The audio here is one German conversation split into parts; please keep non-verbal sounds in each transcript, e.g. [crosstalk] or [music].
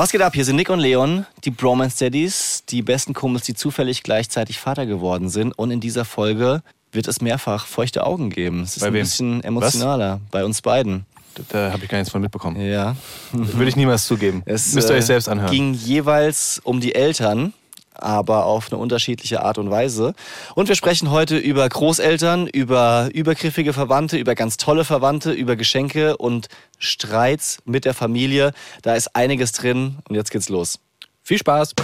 Was geht ab? Hier sind Nick und Leon, die Bromance Daddies, die besten Kumpels, die zufällig gleichzeitig Vater geworden sind. Und in dieser Folge wird es mehrfach feuchte Augen geben. Es ist Bei ein wem? bisschen emotionaler bei uns beiden. Da, habe ich gar nichts von mitbekommen. Ja. Würde ich niemals zugeben. Es Müsst ihr äh, euch selbst anhören. ging jeweils um die Eltern, aber auf eine unterschiedliche Art und Weise. Und wir sprechen heute über Großeltern, über übergriffige Verwandte, über ganz tolle Verwandte, über Geschenke und Streits mit der Familie. Da ist einiges drin und jetzt geht's los. Viel Spaß.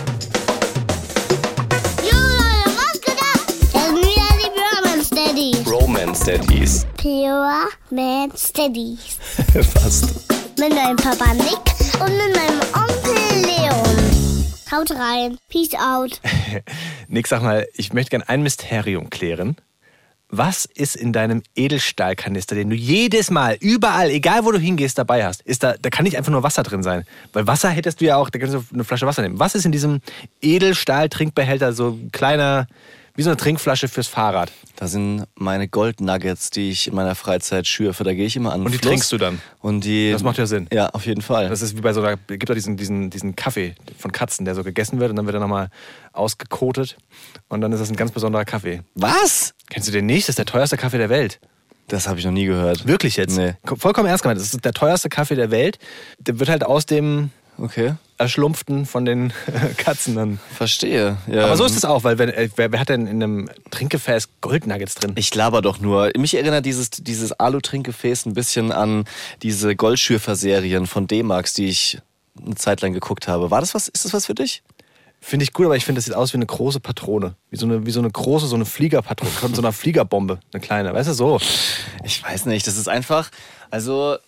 Romance Daddies. Pure Man Steadies. Fast. [laughs] Mit meinem Papa Nick und mit meinem Onkel Leon. Haut rein. Peace out. [laughs] Nick, sag mal, ich möchte gerne ein Mysterium klären. Was ist in deinem Edelstahlkanister, den du jedes Mal, überall, egal wo du hingehst, dabei hast? Ist da, da kann nicht einfach nur Wasser drin sein. Weil Wasser hättest du ja auch, da kannst du eine Flasche Wasser nehmen. Was ist in diesem Edelstahl-Trinkbehälter, so ein kleiner, wie so eine Trinkflasche fürs Fahrrad? Da sind meine Goldnuggets, die ich in meiner Freizeit schürfe. Da gehe ich immer an Und die Fluss. trinkst du dann? Und die. Das macht ja Sinn. Ja, auf jeden Fall. Das ist wie bei so einer, gibt doch diesen, diesen, diesen Kaffee von Katzen, der so gegessen wird und dann wird er nochmal ausgekotet. Und dann ist das ein ganz besonderer Kaffee. Was? Kennst du den nicht? Das ist der teuerste Kaffee der Welt. Das habe ich noch nie gehört. Wirklich jetzt? Nee. Vollkommen ernst gemeint. Das ist der teuerste Kaffee der Welt. Der wird halt aus dem Okay. Erschlumpften von den [laughs] Katzen dann. Verstehe. Ja. Aber so ist es auch, weil wenn, äh, wer, wer hat denn in einem Trinkgefäß Goldnuggets drin? Ich laber doch nur. Mich erinnert dieses, dieses Alu-Trinkgefäß ein bisschen an diese Goldschürfer-Serien von D-Max, die ich eine Zeit lang geguckt habe. War das was? Ist das was für dich? Finde ich gut, aber ich finde, das sieht aus wie eine große Patrone. Wie so eine, wie so eine große, so eine Fliegerpatrone. Von so einer Fliegerbombe. Eine kleine. Weißt du, so. Ich weiß nicht. Das ist einfach. Also.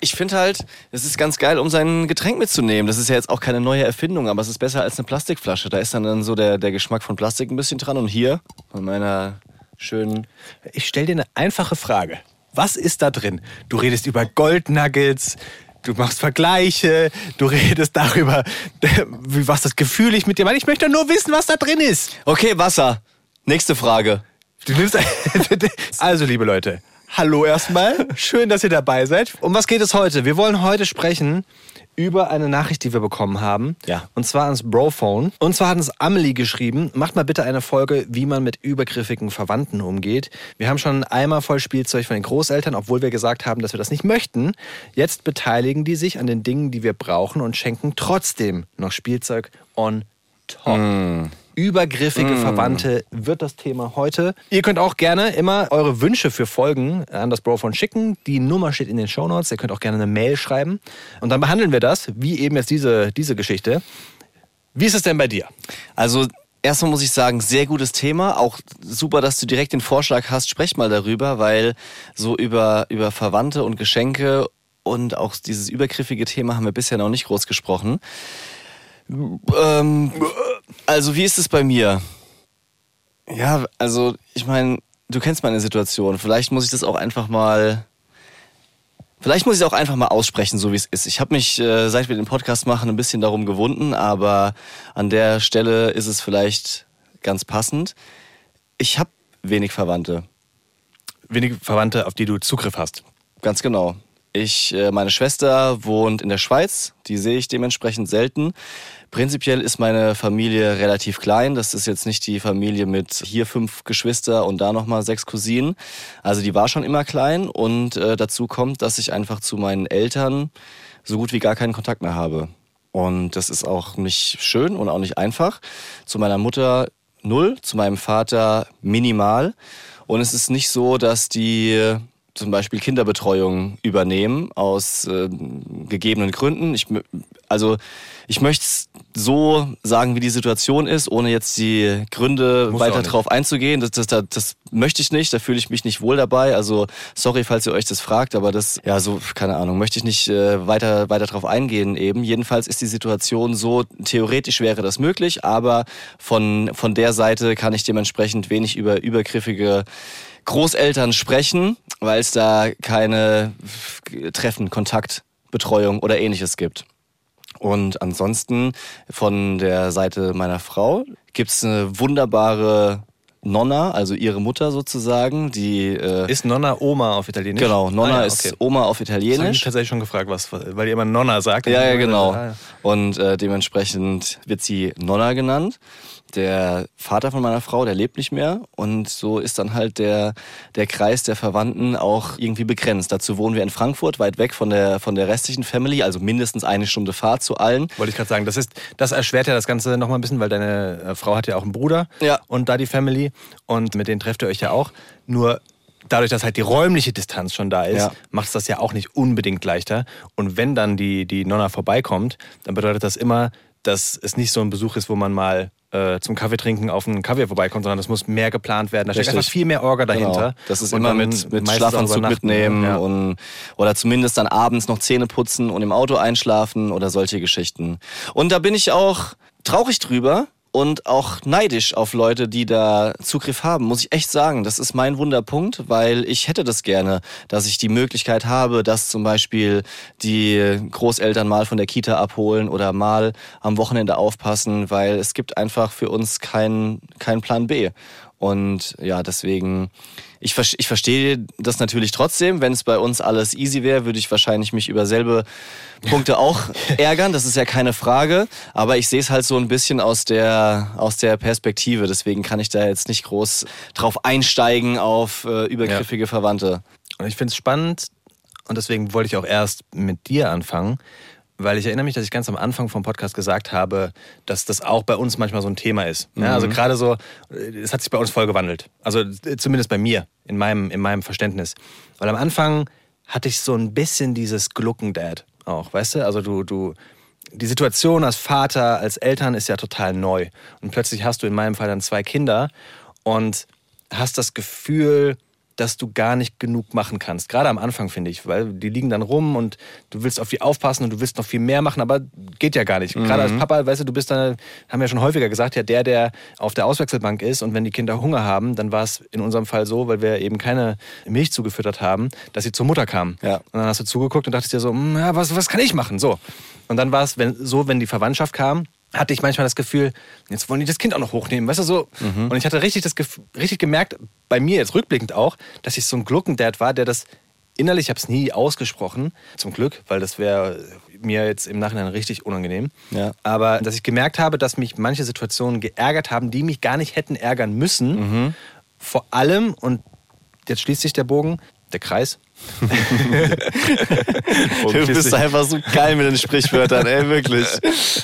Ich finde halt, es ist ganz geil, um sein Getränk mitzunehmen. Das ist ja jetzt auch keine neue Erfindung, aber es ist besser als eine Plastikflasche. Da ist dann, dann so der, der Geschmack von Plastik ein bisschen dran. Und hier, bei meiner schönen Ich stelle dir eine einfache Frage. Was ist da drin? Du redest über Goldnuggets, du machst Vergleiche, du [laughs] redest darüber, [laughs] wie- was das Gefühl ich mit dir meine. Ich möchte nur wissen, was da drin ist. Okay, Wasser. Nächste Frage. Du nimmst [laughs] also, liebe Leute, hallo erstmal. [laughs] Schön, dass ihr dabei seid. Um was geht es heute? Wir wollen heute sprechen über eine Nachricht, die wir bekommen haben. Ja. Und zwar ans Brophone. Und zwar hat uns Amelie geschrieben, macht mal bitte eine Folge, wie man mit übergriffigen Verwandten umgeht. Wir haben schon einen Eimer voll Spielzeug von den Großeltern, obwohl wir gesagt haben, dass wir das nicht möchten. Jetzt beteiligen die sich an den Dingen, die wir brauchen und schenken trotzdem noch Spielzeug on top. Übergriffige Verwandte wird das Thema heute. Ihr könnt auch gerne immer eure Wünsche für Folgen an das Brophone schicken. Die Nummer steht in den Shownotes. Ihr könnt auch gerne eine Mail schreiben. Und dann behandeln wir das, wie eben jetzt diese, diese Geschichte. Wie ist es denn bei dir? Also erstmal muss ich sagen, sehr gutes Thema. Auch super, dass du direkt den Vorschlag hast, sprech mal darüber, weil so über, über Verwandte und Geschenke und auch dieses übergriffige Thema haben wir bisher noch nicht groß gesprochen. Ähm, also wie ist es bei mir? Ja, also ich meine, du kennst meine Situation. Vielleicht muss ich das auch einfach mal Vielleicht muss ich es auch einfach mal aussprechen, so wie es ist. Ich habe mich, äh, seit wir den Podcast machen, ein bisschen darum gewunden, aber an der Stelle ist es vielleicht ganz passend. Ich habe wenig Verwandte, Wenige Verwandte, auf die du Zugriff hast. ganz genau. Ich, äh, meine Schwester wohnt in der Schweiz, die sehe ich dementsprechend selten. Prinzipiell ist meine Familie relativ klein. Das ist jetzt nicht die Familie mit hier fünf Geschwister und da nochmal sechs Cousinen. Also die war schon immer klein und äh, dazu kommt, dass ich einfach zu meinen Eltern so gut wie gar keinen Kontakt mehr habe. Und das ist auch nicht schön und auch nicht einfach. Zu meiner Mutter null, zu meinem Vater minimal. Und es ist nicht so, dass die zum Beispiel Kinderbetreuung übernehmen aus äh, gegebenen Gründen. Ich, also ich möchte es so sagen, wie die Situation ist, ohne jetzt die Gründe auch weiter drauf einzugehen. Das, das, das, das möchte ich nicht, da fühle ich mich nicht wohl dabei. Also sorry, falls ihr euch das fragt, aber das, ja, so, keine Ahnung, möchte ich nicht äh, weiter, weiter drauf eingehen eben. Jedenfalls ist die Situation so, theoretisch wäre das möglich, aber von, von der Seite kann ich dementsprechend wenig über übergriffige Großeltern sprechen, weil es da keine Treffen, Kontakt, Betreuung oder ähnliches gibt. Und ansonsten von der Seite meiner Frau gibt's eine wunderbare Nonna, also ihre Mutter sozusagen, die äh, Ist Nonna Oma auf Italienisch? genau, Nonna Ah, ja, ist okay. Oma auf Das habe ich Italienisch. mich tatsächlich schon gefragt, was, weil ihr immer Nonna sagt. Ja, ja, genau. Ah. Und äh, dementsprechend wird sie Nonna genannt. Der Vater von meiner Frau, der lebt nicht mehr. Und so ist dann halt der, der Kreis der Verwandten auch irgendwie begrenzt. Dazu wohnen wir in Frankfurt, weit weg von der, von der restlichen Family, also mindestens eine Stunde Fahrt zu allen. Wollte ich gerade sagen, das, ist, das erschwert ja das Ganze nochmal ein bisschen, weil deine äh, Frau hat ja auch einen Bruder Ja. und da die Family und mit denen trefft ihr euch ja auch. Nur dadurch, dass halt die räumliche Distanz schon da ist, Ja. macht es das ja auch nicht unbedingt leichter. Und wenn dann die, die Nonna vorbeikommt, dann bedeutet das immer, dass es nicht so ein Besuch ist, wo man mal äh, zum Kaffee trinken auf einen Kaffee vorbeikommt, sondern das muss mehr geplant werden. Da steckt einfach viel mehr Orga dahinter. Genau. Das ist Und immer mit, mit Schlafanzug mitnehmen Ja. und oder zumindest dann abends noch Zähne putzen und im Auto einschlafen oder solche Geschichten. Und da bin ich auch traurig drüber und auch neidisch auf Leute, die da Zugriff haben, muss ich echt sagen. Das ist mein Wunderpunkt, weil ich hätte das gerne, dass ich die Möglichkeit habe, dass zum Beispiel die Großeltern mal von der Kita abholen oder mal am Wochenende aufpassen, weil es gibt einfach für uns keinen keinen Plan B. Und ja, deswegen, ich, ich verstehe das natürlich trotzdem. Wenn es bei uns alles easy wäre, würde ich wahrscheinlich mich über selbe Punkte auch [laughs] ärgern. Das ist ja keine Frage. Aber ich sehe es halt so ein bisschen aus der, aus der Perspektive. Deswegen kann ich da jetzt nicht groß drauf einsteigen auf äh, übergriffige Verwandte. Und ich finde es spannend und deswegen wollte ich auch erst mit dir anfangen, weil ich erinnere mich, dass ich ganz am Anfang vom Podcast gesagt habe, dass das auch bei uns manchmal so ein Thema ist. Ja, also gerade so, es hat sich bei uns voll gewandelt. Also zumindest bei mir, in meinem, in meinem Verständnis. Weil am Anfang hatte ich so ein bisschen dieses Gluckendad auch, weißt du? Also du, du, die Situation als Vater, als Eltern ist ja total neu. Und plötzlich hast du in meinem Fall dann zwei Kinder und hast das Gefühl, dass du gar nicht genug machen kannst. Gerade am Anfang, finde ich, weil die liegen dann rum und du willst auf die aufpassen und du willst noch viel mehr machen, aber geht ja gar nicht. Gerade als Papa, weißt du, du bist dann, haben wir schon häufiger gesagt, ja, der, der auf der Auswechselbank ist und wenn die Kinder Hunger haben, dann war es in unserem Fall so, weil wir eben keine Milch zugefüttert haben, dass sie zur Mutter kamen. Ja. Und dann hast du zugeguckt und dachtest dir so, "Hm, ja, was, was kann ich machen? So. Und dann war es wenn, so, wenn die Verwandtschaft kam, hatte ich manchmal das Gefühl, jetzt wollen die das Kind auch noch hochnehmen, weißt du so. Und ich hatte richtig das richtig gemerkt, bei mir jetzt rückblickend auch, dass ich so ein Gluckendad war, der das innerlich, ich habe es nie ausgesprochen, zum Glück, weil das wäre mir jetzt im Nachhinein richtig unangenehm. Ja. Aber dass ich gemerkt habe, dass mich manche Situationen geärgert haben, die mich gar nicht hätten ärgern müssen. Vor allem, und jetzt schließt sich der Bogen, der Kreis. [laughs] Du bist einfach so geil mit den Sprichwörtern, ey, wirklich.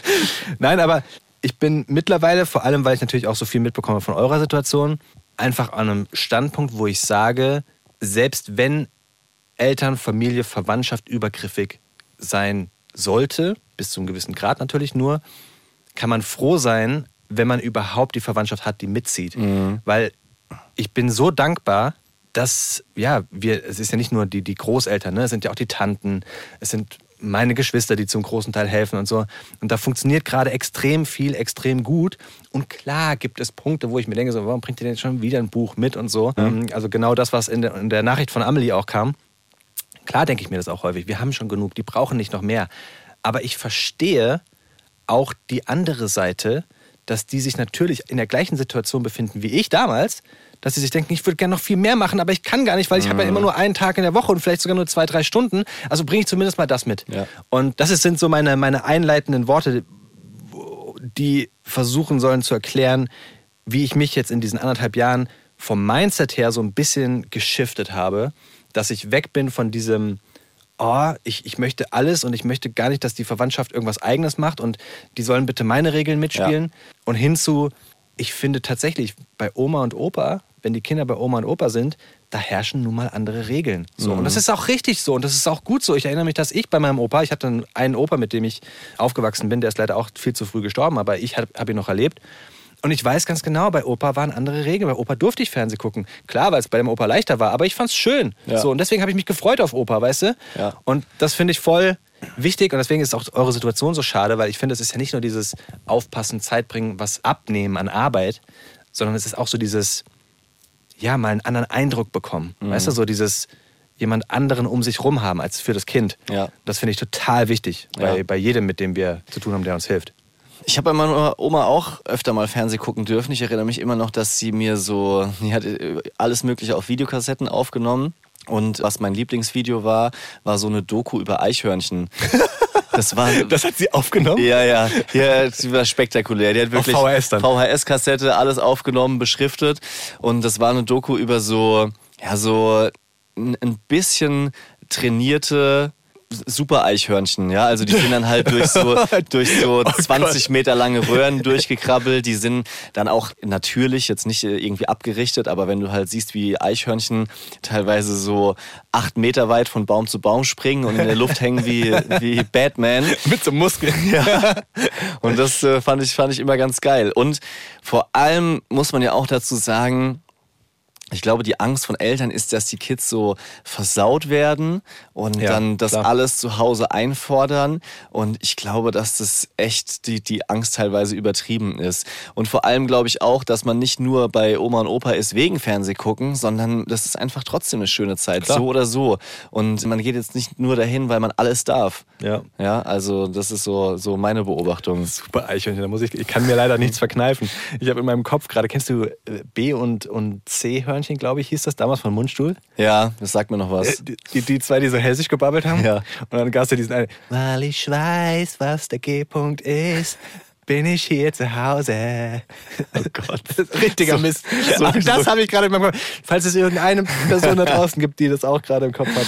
[laughs] Nein, aber ich bin mittlerweile, vor allem weil ich natürlich auch so viel mitbekomme von eurer Situation, einfach an einem Standpunkt, wo ich sage, selbst wenn Eltern, Familie, Verwandtschaft übergriffig sein sollte, bis zu einem gewissen Grad natürlich nur, kann man froh sein, wenn man überhaupt die Verwandtschaft hat, die mitzieht. Weil ich bin so dankbar, dass, ja, wir, es ist ja nicht nur die, die Großeltern, ne? es sind ja auch die Tanten, es sind meine Geschwister, die zum großen Teil helfen und so. Und da funktioniert gerade extrem viel, extrem gut. Und klar gibt es Punkte, wo ich mir denke, so, warum bringt ihr denn jetzt schon wieder ein Buch mit und so. Ähm, Also genau das, was in der, in der Nachricht von Amelie auch kam. Klar denke ich mir das auch häufig. Wir haben schon genug, die brauchen nicht noch mehr. Aber ich verstehe auch die andere Seite, dass die sich natürlich in der gleichen Situation befinden wie ich damals, dass sie sich denken, ich würde gerne noch viel mehr machen, aber ich kann gar nicht, weil ich habe ja immer nur einen Tag in der Woche und vielleicht sogar nur zwei, drei Stunden. Also bringe ich zumindest mal das mit. Ja. Und das sind so meine, meine einleitenden Worte, wo- die versuchen sollen zu erklären, wie ich mich jetzt in diesen anderthalb Jahren vom Mindset her so ein bisschen geschiftet habe, dass ich weg bin von diesem, oh, ich, ich möchte alles und ich möchte gar nicht, dass die Verwandtschaft irgendwas Eigenes macht und die sollen bitte meine Regeln mitspielen. Und hinzu, ich finde tatsächlich bei Oma und Opa, wenn die Kinder bei Oma und Opa sind, da herrschen nun mal andere Regeln. So. Und das ist auch richtig so und das ist auch gut so. Ich erinnere mich, dass ich bei meinem Opa, ich hatte einen Opa, mit dem ich aufgewachsen bin, der ist leider auch viel zu früh gestorben, aber ich habe hab ihn noch erlebt. Und ich weiß ganz genau, bei Opa waren andere Regeln. Bei Opa durfte ich Fernsehen gucken. Klar, weil es bei dem Opa leichter war, aber ich fand es schön. Ja. So, und deswegen habe ich mich gefreut auf Opa, weißt du? Ja. Und das finde ich voll wichtig und deswegen ist auch eure Situation so schade, weil ich finde, es ist ja nicht nur dieses Aufpassen, Zeit bringen, was abnehmen an Arbeit, sondern es ist auch so dieses, ja, mal einen anderen Eindruck bekommen. Mhm. Weißt du, so dieses jemand anderen um sich rum haben als für das Kind. Ja. Das finde ich total wichtig bei, Ja. bei jedem, mit dem wir zu tun haben, der uns hilft. Ich habe bei meiner Oma auch öfter mal Fernsehen gucken dürfen. Ich erinnere mich immer noch, dass sie mir so, die hat äh, alles Mögliche auf Videokassetten aufgenommen. Und was mein Lieblingsvideo war, war so eine Doku über Eichhörnchen. [laughs] Das, war, [laughs] das hat sie aufgenommen? Ja, ja. ja die war spektakulär. Die hat wirklich VHS dann. VHS-Kassette, alles aufgenommen, beschriftet. Und das war eine Doku über so, ja, so ein bisschen trainierte super Eichhörnchen, ja. Also die sind dann halt durch so, [laughs] durch so oh 20 Meter lange Röhren durchgekrabbelt. Die sind dann auch natürlich jetzt nicht irgendwie abgerichtet, aber wenn du halt siehst, wie Eichhörnchen teilweise so acht Meter weit von Baum zu Baum springen und in der Luft hängen wie, [laughs] wie Batman. Mit so Muskeln. [laughs] Ja. Und das äh, fand, ich, fand ich immer ganz geil. Und vor allem muss man ja auch dazu sagen, ich glaube, die Angst von Eltern ist, dass die Kids so versaut werden und ja, dann das klar. alles zu Hause einfordern. Und ich glaube, dass das echt die, die Angst teilweise übertrieben ist. Und vor allem glaube ich auch, dass man nicht nur bei Oma und Opa ist wegen Fernseh gucken, sondern das ist einfach trotzdem eine schöne Zeit, klar. so oder so. Und man geht jetzt nicht nur dahin, weil man alles darf. Ja. Ja, also das ist so, so meine Beobachtung. Super Eichhörnchen, da muss ich, ich kann mir leider nichts verkneifen. Ich habe in meinem Kopf gerade, kennst du äh, B und, und C Hörnchen? Eichhörnchen, glaube ich, hieß das damals von Mundstuhl. Ja, das sagt mir noch was. Die, die, die zwei, die so hessisch gebabbelt haben. Ja. Und dann gab es ja diesen einen, weil ich weiß, was der G-Punkt ist, bin ich hier zu Hause. Oh Gott. [laughs] richtiger so, Mist. So, das so. habe ich gerade im Kopf. Falls es irgendeine Person da draußen gibt, die das auch gerade im Kopf hat.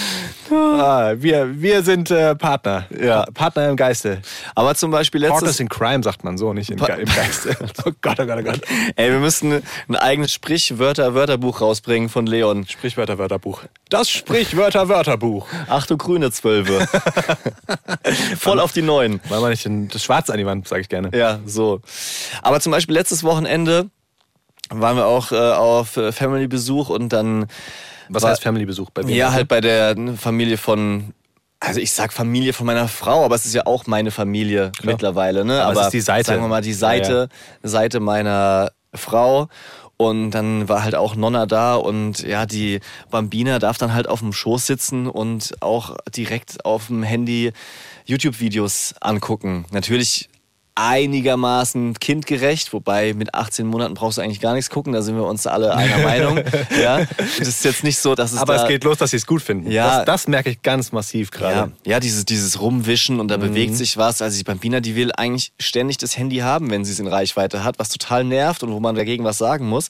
Ah, wir, wir sind äh, Partner. Ja. Partner im Geiste. Aber zum Beispiel letztes... Partners in Crime sagt man so, nicht in, im Geiste. [laughs] oh Gott, oh Gott, oh Gott. Ey, wir müssten ein eigenes Sprichwörter-Wörterbuch rausbringen von Leon. Sprichwörter-Wörterbuch. Das Sprichwörter-Wörterbuch. Ach du grüne Zwölfe. [laughs] Voll auf die Neuen. Weil man nicht das Schwarze an die Wand, sage ich gerne. Ja, so. Aber zum Beispiel letztes Wochenende waren wir auch äh, auf äh, Family-Besuch und dann was heißt Family-Besuch bei wem? Ja, halt bei der Familie von also ich sag Familie von meiner Frau, aber es ist ja auch meine Familie Klar. mittlerweile. Ne? Aber, aber es ist die Seite. Sagen wir mal die Seite, ja, ja. Seite meiner Frau. Und dann war halt auch Nonna da und ja, die Bambina darf dann halt auf dem Schoß sitzen und auch direkt auf dem Handy YouTube-Videos angucken. Natürlich einigermaßen kindgerecht, wobei mit 18 Monaten brauchst du eigentlich gar nichts gucken, da sind wir uns alle einer [laughs] Meinung. ja, das ist jetzt nicht so, dass es Aber da es geht los, dass sie es gut finden. Ja, das, das merke ich ganz massiv gerade. Ja, ja, dieses, dieses Rumwischen und da mhm. bewegt sich was. Also die Bambina, die will eigentlich ständig das Handy haben, wenn sie es in Reichweite hat, was total nervt und wo man dagegen was sagen muss.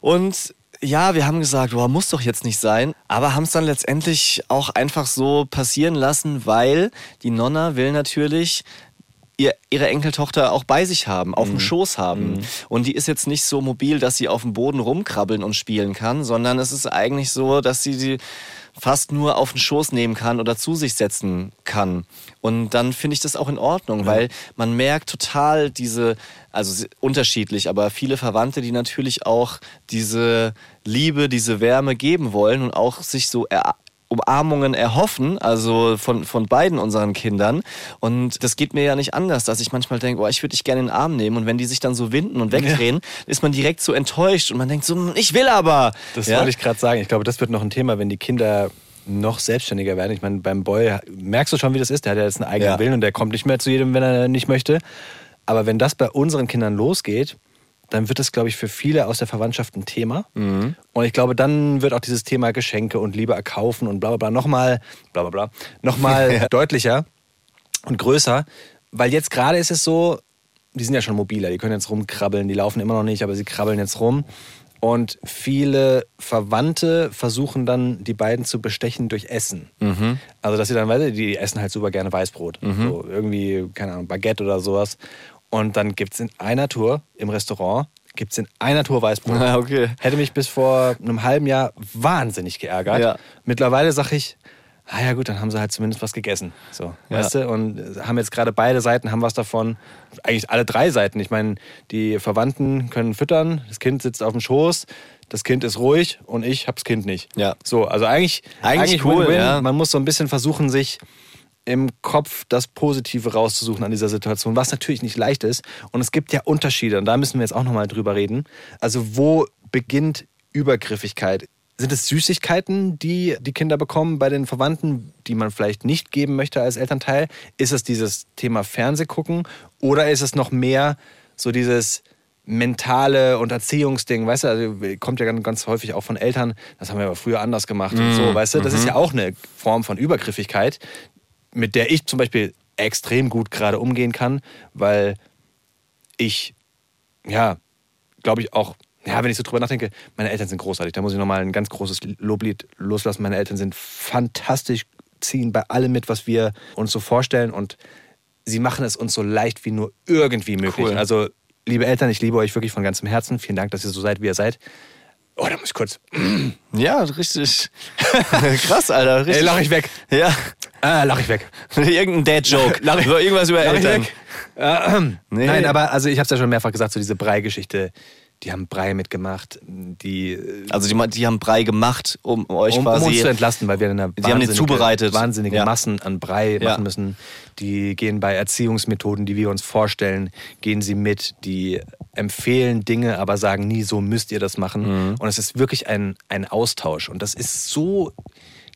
Und ja, wir haben gesagt, boah, muss doch jetzt nicht sein, aber haben es dann letztendlich auch einfach so passieren lassen, weil die Nonna will natürlich ihr, ihre Enkeltochter auch bei sich haben, auf mhm. dem Schoß haben. Mhm. Und die ist jetzt nicht so mobil, dass sie auf dem Boden rumkrabbeln und spielen kann, sondern es ist eigentlich so, dass sie sie fast nur auf den Schoß nehmen kann oder zu sich setzen kann. Und dann finde ich das auch in Ordnung, ja. weil man merkt total diese, also unterschiedlich, aber viele Verwandte, die natürlich auch diese Liebe, diese Wärme geben wollen und auch sich so Umarmungen erhoffen, also von, von beiden unseren Kindern. Und das geht mir ja nicht anders, dass ich manchmal denke, oh, ich würde dich gerne in den Arm nehmen. Und wenn die sich dann so winden und wegdrehen, ja. [laughs] ist man direkt so enttäuscht und man denkt so, hm, ich will aber. Das ja? wollte ich gerade sagen. Ich glaube, das wird noch ein Thema, wenn die Kinder noch selbstständiger werden. Ich meine, beim Boy merkst du schon, wie das ist. Der hat ja jetzt einen eigenen ja. Willen und der kommt nicht mehr zu jedem, wenn er nicht möchte. Aber wenn das bei unseren Kindern losgeht, dann wird es, glaube ich, für viele aus der Verwandtschaft ein Thema. Mhm. Und ich glaube, dann wird auch dieses Thema Geschenke und Liebe erkaufen und bla bla bla nochmal, bla bla bla, nochmal [laughs] ja. deutlicher und größer. Weil jetzt gerade ist es so, die sind ja schon mobiler, die können jetzt rumkrabbeln, die laufen immer noch nicht, aber sie krabbeln jetzt rum. Und viele Verwandte versuchen dann, die beiden zu bestechen durch Essen. Mhm. Also, dass sie dann, weil die essen halt super gerne Weißbrot. Mhm. So irgendwie, keine Ahnung, Baguette oder sowas. Und dann gibt es in einer Tour im Restaurant, gibt es in einer Tour Weißbrot. Ah, okay. Hätte mich bis vor einem halben Jahr wahnsinnig geärgert. Ja. Mittlerweile sage ich, ah ja gut, dann haben sie halt zumindest was gegessen. So, ja. weißt du? Und haben jetzt gerade beide Seiten haben was davon. Eigentlich alle drei Seiten. Ich meine, die Verwandten können füttern, das Kind sitzt auf dem Schoß, das Kind ist ruhig und ich hab's Kind nicht. Ja. So, also eigentlich, eigentlich, eigentlich cool, win -win. Ja. Man muss so ein bisschen versuchen, sich im Kopf das Positive rauszusuchen an dieser Situation, was natürlich nicht leicht ist. Und es gibt ja Unterschiede und da müssen wir jetzt auch nochmal drüber reden. Also wo beginnt Übergriffigkeit? Sind es Süßigkeiten, die die Kinder bekommen bei den Verwandten, die man vielleicht nicht geben möchte als Elternteil? Ist es dieses Thema Fernsehgucken oder ist es noch mehr so dieses mentale und Erziehungsding, weißt du, also kommt ja ganz, ganz häufig auch von Eltern, das haben wir aber früher anders gemacht und so, weißt du, das ist ja auch eine Form von Übergriffigkeit, mit der ich zum Beispiel extrem gut gerade umgehen kann, weil ich, ja, glaube ich auch, ja, wenn ich so drüber nachdenke, meine Eltern sind großartig. Da muss ich nochmal ein ganz großes Loblied loslassen. Meine Eltern sind fantastisch, ziehen bei allem mit, was wir uns so vorstellen und sie machen es uns so leicht wie nur irgendwie möglich. Cool. Also, liebe Eltern, ich liebe euch wirklich von ganzem Herzen. Vielen Dank, dass ihr so seid, wie ihr seid. Oh, da muss ich kurz. Ja, richtig. [laughs] Krass, Alter. Richtig. Ey, lach ich weg. Ja. Ah, lach ich weg. [laughs] Irgendein Dad-Joke. [laughs] Lach ich- So, Irgendwas über Lach ich Eltern. weg. Ähm, Nee. Nein, aber also ich habe es ja schon mehrfach gesagt, so diese Brei-Geschichte. Die haben Brei mitgemacht, die äh, Also die, die haben Brei gemacht, um euch um, um quasi... uns zu entlasten, weil wir eine Die haben den zubereitet. wahnsinnige Ja. Massen an Brei Ja. machen müssen. Die gehen bei Erziehungsmethoden, die wir uns vorstellen, gehen sie mit. Die empfehlen Dinge, aber sagen nie, so müsst ihr das machen. Mhm. Und es ist wirklich ein, ein Austausch. Und das ist so,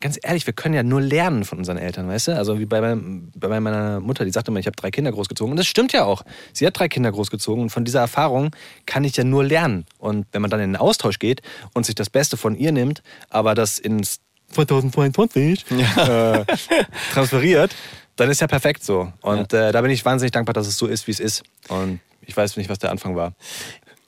ganz ehrlich, wir können ja nur lernen von unseren Eltern, weißt du? Also wie bei, meinem, bei meiner Mutter, die sagte immer, ich habe drei Kinder großgezogen. Und das stimmt ja auch. Sie hat drei Kinder großgezogen und von dieser Erfahrung kann ich ja nur lernen. Und wenn man dann in den Austausch geht und sich das Beste von ihr nimmt, aber das ins 2022 [laughs] äh, transferiert, dann ist ja perfekt so. Und äh, da bin ich wahnsinnig dankbar, dass es so ist, wie es ist. Und ich weiß nicht, was der Anfang war.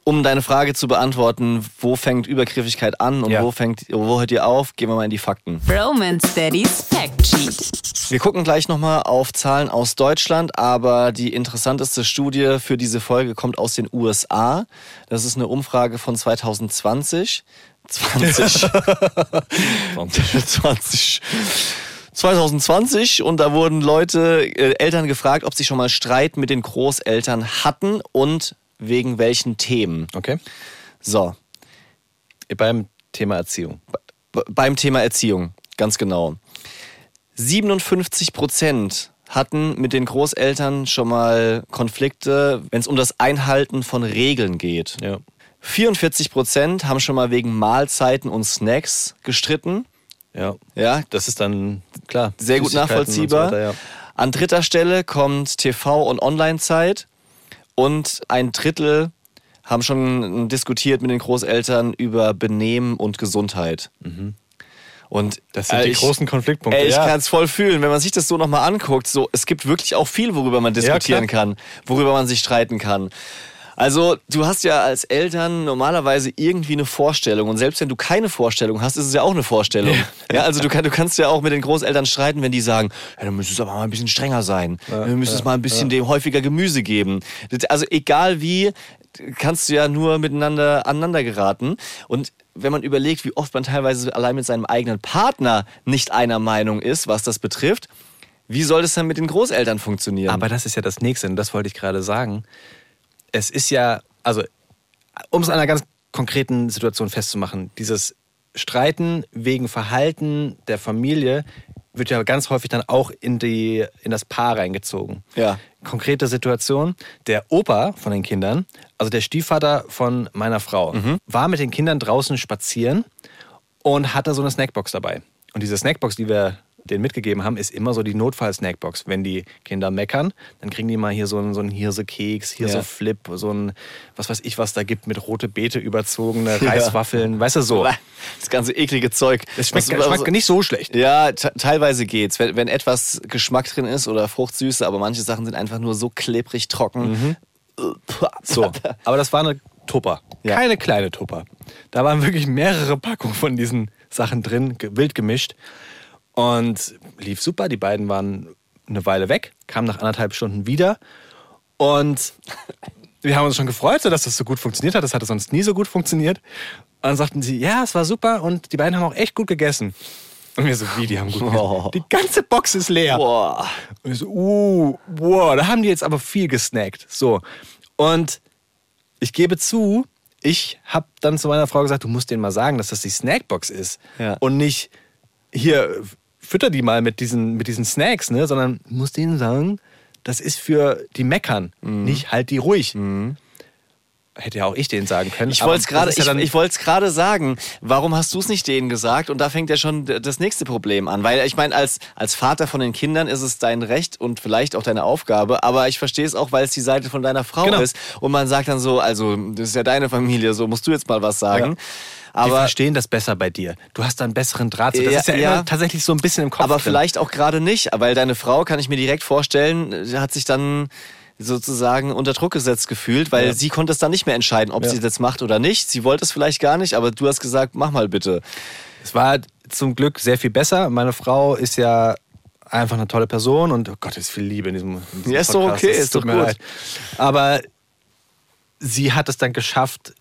Um deine Frage zu beantworten, wo fängt Übergriffigkeit an und Ja. wo, fängt, wo hört ihr auf, gehen wir mal in die Fakten. Romance Daddy's Fact Sheet. Wir gucken gleich nochmal auf Zahlen aus Deutschland, aber die interessanteste Studie für diese Folge kommt aus den USA. Das ist eine Umfrage von 2020. 20. 20. 2020 und da wurden Leute, äh, Eltern gefragt, ob sie schon mal Streit mit den Großeltern hatten und wegen welchen Themen. Okay? So, Beim Thema Erziehung. B- beim Thema Erziehung, ganz genau. 57 Prozent hatten mit den Großeltern schon mal Konflikte, wenn es um das Einhalten von Regeln geht. Ja. 44 Prozent haben schon mal wegen Mahlzeiten und Snacks gestritten. Ja. Ja, Das ist dann, klar. sehr gut nachvollziehbar. So weiter, ja. An dritter Stelle kommt TV- und Online-Zeit und ein Drittel haben schon diskutiert mit den Großeltern über Benehmen und Gesundheit. Und Mhm. Das sind äh, die ich- großen Konfliktpunkte. Ey, ich ja. kann es voll fühlen, wenn man sich das so nochmal anguckt. So, es gibt wirklich auch viel, worüber man diskutieren kann, worüber man sich streiten kann. Also, du hast ja als Eltern normalerweise irgendwie eine Vorstellung. Und selbst wenn du keine Vorstellung hast, ist es ja auch eine Vorstellung. Ja, also du, kann, du kannst ja auch mit den Großeltern streiten, wenn die sagen, ja, dann müsste es aber mal ein bisschen strenger sein. dann müsste es mal ein bisschen dem häufiger Gemüse geben. Also egal wie, kannst du ja nur miteinander aneinander geraten. Und wenn man überlegt, wie oft man teilweise allein mit seinem eigenen Partner nicht einer Meinung ist, was das betrifft, wie soll das dann mit den Großeltern funktionieren? Aber das ist ja das Nächste und das wollte ich gerade sagen. Es ist ja, also, um es an einer ganz konkreten Situation festzumachen, dieses Streiten wegen Verhalten der Familie wird ja ganz häufig dann auch in, die, in das Paar reingezogen. Ja. Konkrete Situation, der Opa von den Kindern, also der Stiefvater von meiner Frau, war mit den Kindern draußen spazieren und hatte so eine Snackbox dabei. Und diese Snackbox, die wir denen mitgegeben haben, ist immer so die Notfall-Snackbox. Wenn die Kinder meckern, dann kriegen die mal hier so einen, so einen Hirse-Keks, hier Ja. so Flip, so ein, was weiß ich, was da gibt, mit rote Beete überzogene Reiswaffeln, weißt du so. Das ganze eklige Zeug. Es schmeckt, Was- schmeckt nicht so schlecht. Ja, te- teilweise geht's. Wenn, wenn etwas Geschmack drin ist oder Fruchtsüße, aber manche Sachen sind einfach nur so klebrig trocken. So, [laughs] aber das war eine Tupper. Ja. Keine kleine Tupper. Da waren wirklich mehrere Packungen von diesen Sachen drin, wild gemischt. Und lief super. Die beiden waren eine Weile weg, kamen nach anderthalb Stunden wieder. Und [laughs] wir haben uns schon gefreut, so, dass das so gut funktioniert hat. Das hatte sonst nie so gut funktioniert. Und dann sagten sie, ja, es war super und die beiden haben auch echt gut gegessen. Und wir so, wie, die haben gut gegessen? Oh. Die ganze Box ist leer. Boah. Und ich so, uh, wow, da haben die jetzt aber viel gesnackt. So. Und ich gebe zu, ich habe dann zu meiner Frau gesagt, du musst denen mal sagen, dass das die Snackbox ist. Ja. Und nicht, hier, fütter die mal mit diesen, mit diesen Snacks, ne? sondern du musst denen sagen, das ist für die Meckern, nicht halt die ruhig. hätte ja auch ich denen sagen können. Ich wollte es gerade ja ich, ich gerade sagen. Warum hast du es nicht denen gesagt? Und da fängt ja schon das nächste Problem an. Weil ich meine, als, als Vater von den Kindern ist es dein Recht und vielleicht auch deine Aufgabe. Aber ich verstehe es auch, weil es die Seite von deiner Frau Genau. ist. Und man sagt dann so, also das ist ja deine Familie, so musst du jetzt mal was sagen. Die Aber verstehen das besser bei dir. Du hast da einen besseren Draht. Das Ja, ist ja, ja. immer tatsächlich so ein bisschen im Kopf. Aber drin. vielleicht auch gerade nicht, weil deine Frau, kann ich mir direkt vorstellen, hat sich dann sozusagen unter Druck gesetzt gefühlt, weil Ja. sie konnte es dann nicht mehr entscheiden, ob Ja. sie das macht oder nicht. Sie wollte es vielleicht gar nicht, aber du hast gesagt, mach mal bitte. Es war zum Glück sehr viel besser. Meine Frau ist ja einfach eine tolle Person und oh Gott, ist viel Liebe in diesem, in diesem Ja, ist doch Podcast. okay, Es ist doch mir gut. leid. Aber sie hat es dann geschafft,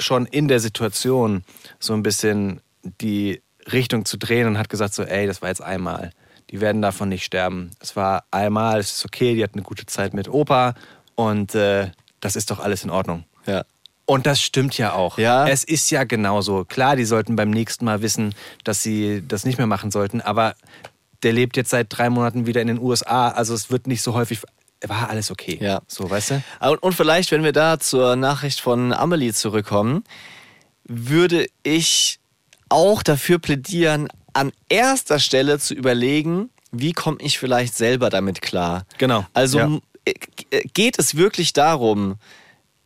schon in der Situation so ein bisschen die Richtung zu drehen und hat gesagt so, ey, das war jetzt einmal. Die werden davon nicht sterben. Es war einmal, es ist okay, die hat eine gute Zeit mit Opa und äh, das ist doch alles in Ordnung. Ja. Und das stimmt ja auch. Ja. Es ist ja genauso. Klar, die sollten beim nächsten Mal wissen, dass sie das nicht mehr machen sollten, aber der lebt jetzt seit drei Monaten wieder in den USA, also es wird nicht so häufig. War alles okay. Ja. So, weißt du? Und, und vielleicht, wenn wir da zur Nachricht von Amelie zurückkommen, würde ich auch dafür plädieren, an erster Stelle zu überlegen, wie komme ich vielleicht selber damit klar. Genau. Also Ja. äh, äh, geht es wirklich darum,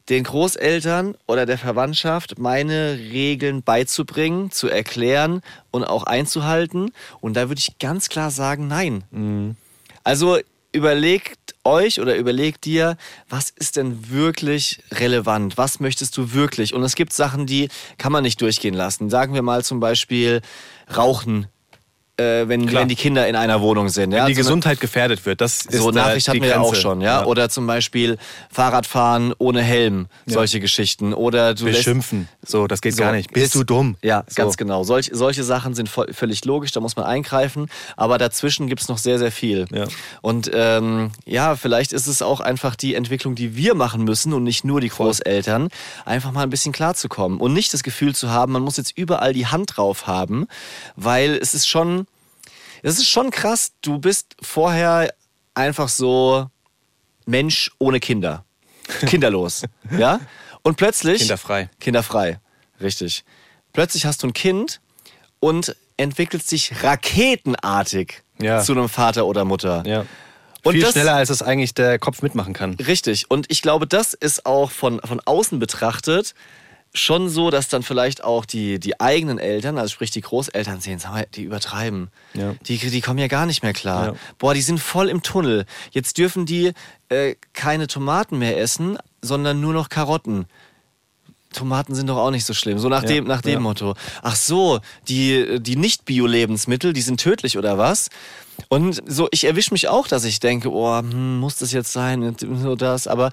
den Großeltern oder der Verwandtschaft meine Regeln beizubringen, zu erklären und auch einzuhalten? Und da würde ich ganz klar sagen, nein. Mhm. Also überlegt euch oder überlegt dir, was ist denn wirklich relevant? Was möchtest du wirklich? Und es gibt Sachen, die kann man nicht durchgehen lassen. Sagen wir mal zum Beispiel Rauchen, äh, wenn, Klar. wenn die Kinder in einer Wohnung sind. Ja? Wenn die So Gesundheit gefährdet wird, das ist so Nachricht hatten wir ja auch schon, ja? Oder zum Beispiel Fahrradfahren ohne Helm, solche Geschichten. Oder du Beschimpfen. So, das geht so, gar nicht. Bist ist- du dumm? Ja, so. ganz genau. Solch, solche Sachen sind voll, völlig logisch, da muss man eingreifen. Aber dazwischen gibt es noch sehr, sehr viel. Ja. Und ähm, ja, vielleicht ist es auch einfach die Entwicklung, die wir machen müssen und nicht nur die Großeltern, einfach mal ein bisschen klarzukommen. Und nicht das Gefühl zu haben, man muss jetzt überall die Hand drauf haben, weil es ist schon, es ist schon krass. Du bist vorher einfach so Mensch ohne Kinder. [laughs] Kinderlos. ja? Und plötzlich. Kinderfrei. Kinderfrei. Richtig. Plötzlich hast du ein Kind und entwickelst dich raketenartig Ja. zu einem Vater oder Mutter. Ja. Und Viel das- schneller, als es eigentlich der Kopf mitmachen kann. Richtig. Und ich glaube, das ist auch von, von außen betrachtet schon so, dass dann vielleicht auch die, die eigenen Eltern, also sprich die Großeltern sehen, sag mal, die übertreiben. Ja. Die, die kommen ja gar nicht mehr klar. Ja. Boah, die sind voll im Tunnel. Jetzt dürfen die äh, keine Tomaten mehr essen, sondern nur noch Karotten. Tomaten sind doch auch nicht so schlimm. So nach Ja, dem, nach dem ja. Motto. Ach so, die, die Nicht-Bio-Lebensmittel, die sind tödlich oder was? Und so, ich erwische mich auch, dass ich denke, oh, hm, muss das jetzt sein? Und So das, aber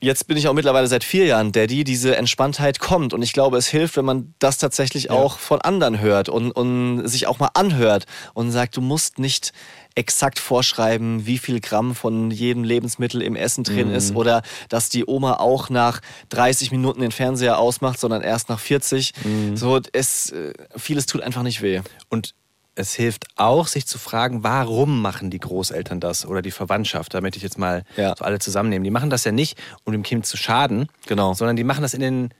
jetzt bin ich auch mittlerweile seit vier Jahren Daddy. Diese Entspanntheit kommt und ich glaube, es hilft, wenn man das tatsächlich auch von anderen hört und, und sich auch mal anhört und sagt, du musst nicht exakt vorschreiben, wie viel Gramm von jedem Lebensmittel im Essen drin ist oder dass die Oma auch nach 30 Minuten den Fernseher ausmacht, sondern erst nach 40. So, es, äh, vieles tut einfach nicht weh. Und es hilft auch, sich zu fragen, warum machen die Großeltern das oder die Verwandtschaft, damit ich jetzt mal Ja. so alle zusammennehmen. Die machen das ja nicht, um dem Kind zu schaden, Genau. sondern die machen das in den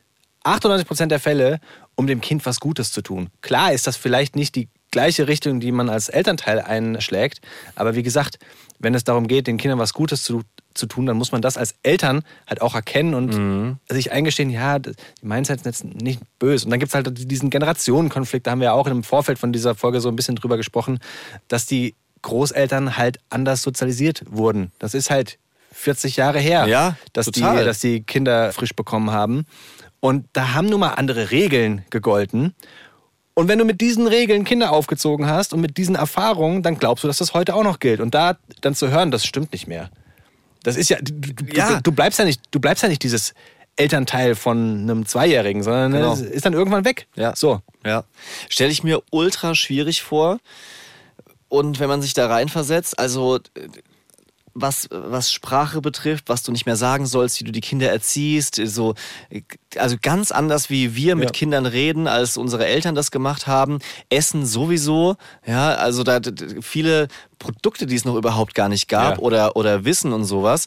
98% der Fälle, um dem Kind was Gutes zu tun. Klar ist das vielleicht nicht die gleiche Richtung, die man als Elternteil einschlägt, aber wie gesagt, wenn es darum geht, den Kindern was Gutes zu, zu tun, dann muss man das als Eltern halt auch erkennen und sich eingestehen, ja, die meinen es jetzt nicht böse. Und dann gibt es halt diesen Generationenkonflikt, da haben wir ja auch im Vorfeld von dieser Folge so ein bisschen drüber gesprochen, dass die Großeltern halt anders sozialisiert wurden. Das ist halt 40 Jahre her, Ja, dass, die, dass die Kinder frisch bekommen haben. Und da haben nun mal andere Regeln gegolten. Und wenn du mit diesen Regeln Kinder aufgezogen hast und mit diesen Erfahrungen, dann glaubst du, dass das heute auch noch gilt. Und da dann zu hören, das stimmt nicht mehr. Das ist ja, du, du, Ja. du, bleibst ja nicht, du bleibst ja nicht dieses Elternteil von einem Zweijährigen, sondern Genau. ist dann irgendwann weg. Ja. So. Ja. Stelle ich mir ultra schwierig vor. Und wenn man sich da reinversetzt, also was, was Sprache betrifft, was du nicht mehr sagen sollst, wie du die Kinder erziehst, so, also ganz anders, wie wir mit Ja. Kindern reden, als unsere Eltern das gemacht haben. Essen sowieso, ja, also da viele Produkte, die es noch überhaupt gar nicht gab Ja. oder, oder Wissen und sowas.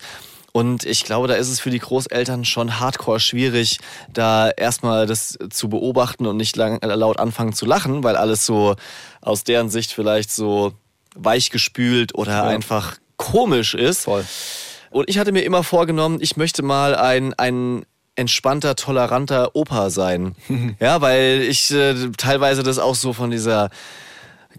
Und ich glaube, da ist es für die Großeltern schon hardcore schwierig, da erstmal das zu beobachten und nicht lang, laut anfangen zu lachen, weil alles so aus deren Sicht vielleicht so weichgespült oder ja. einfach komisch ist. Voll. Und ich hatte mir immer vorgenommen, ich möchte mal ein, ein entspannter, toleranter Opa sein. [laughs] ja, weil ich äh, teilweise das auch so von dieser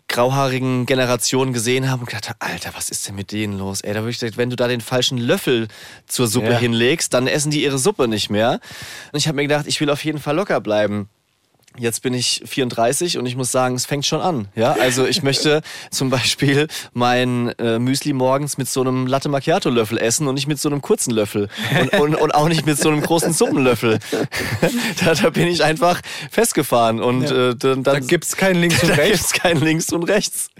grauhaarigen Generation gesehen habe und gedacht habe, Alter, was ist denn mit denen los? Ey, da würde ich gesagt, wenn du da den falschen Löffel zur Suppe ja. hinlegst, dann essen die ihre Suppe nicht mehr. Und ich habe mir gedacht, ich will auf jeden Fall locker bleiben. Jetzt bin ich 34 und ich muss sagen, es fängt schon an. Ja, also ich möchte [laughs] zum Beispiel mein äh, Müsli morgens mit so einem Latte Macchiato Löffel essen und nicht mit so einem kurzen Löffel und, [laughs] und, und auch nicht mit so einem großen Suppenlöffel. [laughs] da, da bin ich einfach festgefahren und ja. äh, dann, da gibt's kein Links und Rechts. Da gibt's kein Links und Rechts.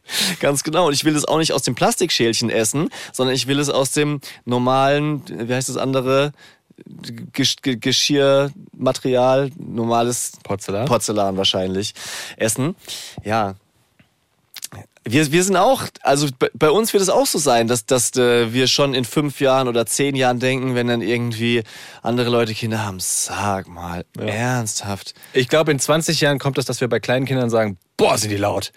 Ganz genau. Und ich will es auch nicht aus dem Plastikschälchen essen, sondern ich will es aus dem normalen, wie heißt das andere? Geschirrmaterial, normales Porzellan. Porzellan wahrscheinlich, essen. Ja. Wir, wir sind auch, also bei uns wird es auch so sein, dass, dass äh, wir schon in fünf Jahren oder zehn Jahren denken, wenn dann irgendwie andere Leute Kinder haben, sag mal, ja. ernsthaft. Ich glaube, in 20 Jahren kommt es, dass wir bei kleinen Kindern sagen, boah, sind die laut.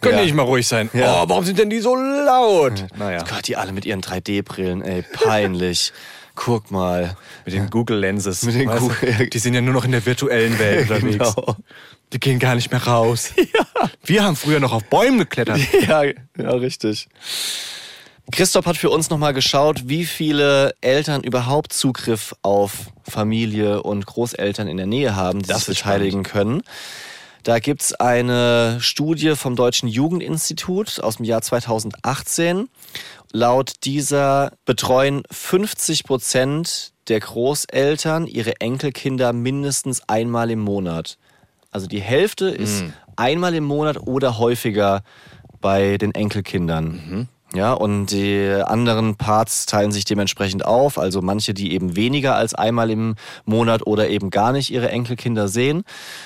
Können ja. die nicht mal ruhig sein? Ja. Oh, warum sind denn die so laut? Naja. Gott, die alle mit ihren 3D-Brillen, ey, peinlich. [laughs] Guck mal. Mit den Google Lenses. Mit den Google die sind ja nur noch in der virtuellen Welt [laughs] unterwegs. Genau. Die gehen gar nicht mehr raus. [laughs] Ja. Wir haben früher noch auf Bäumen geklettert. [laughs] Ja, ja, richtig. Christoph hat für uns nochmal geschaut, wie viele Eltern überhaupt Zugriff auf Familie und Großeltern in der Nähe haben, die das sich beteiligen können. Da gibt es eine Studie vom Deutschen Jugendinstitut aus dem Jahr 2018 Laut dieser betreuen 50 Prozent der Großeltern ihre Enkelkinder mindestens einmal im Monat. Also die Hälfte ist mhm. einmal im Monat oder häufiger bei den Enkelkindern. Mhm. Ja, und die anderen Parts teilen sich dementsprechend auf. Also manche, die eben weniger als einmal im Monat oder eben gar nicht ihre Enkelkinder sehen.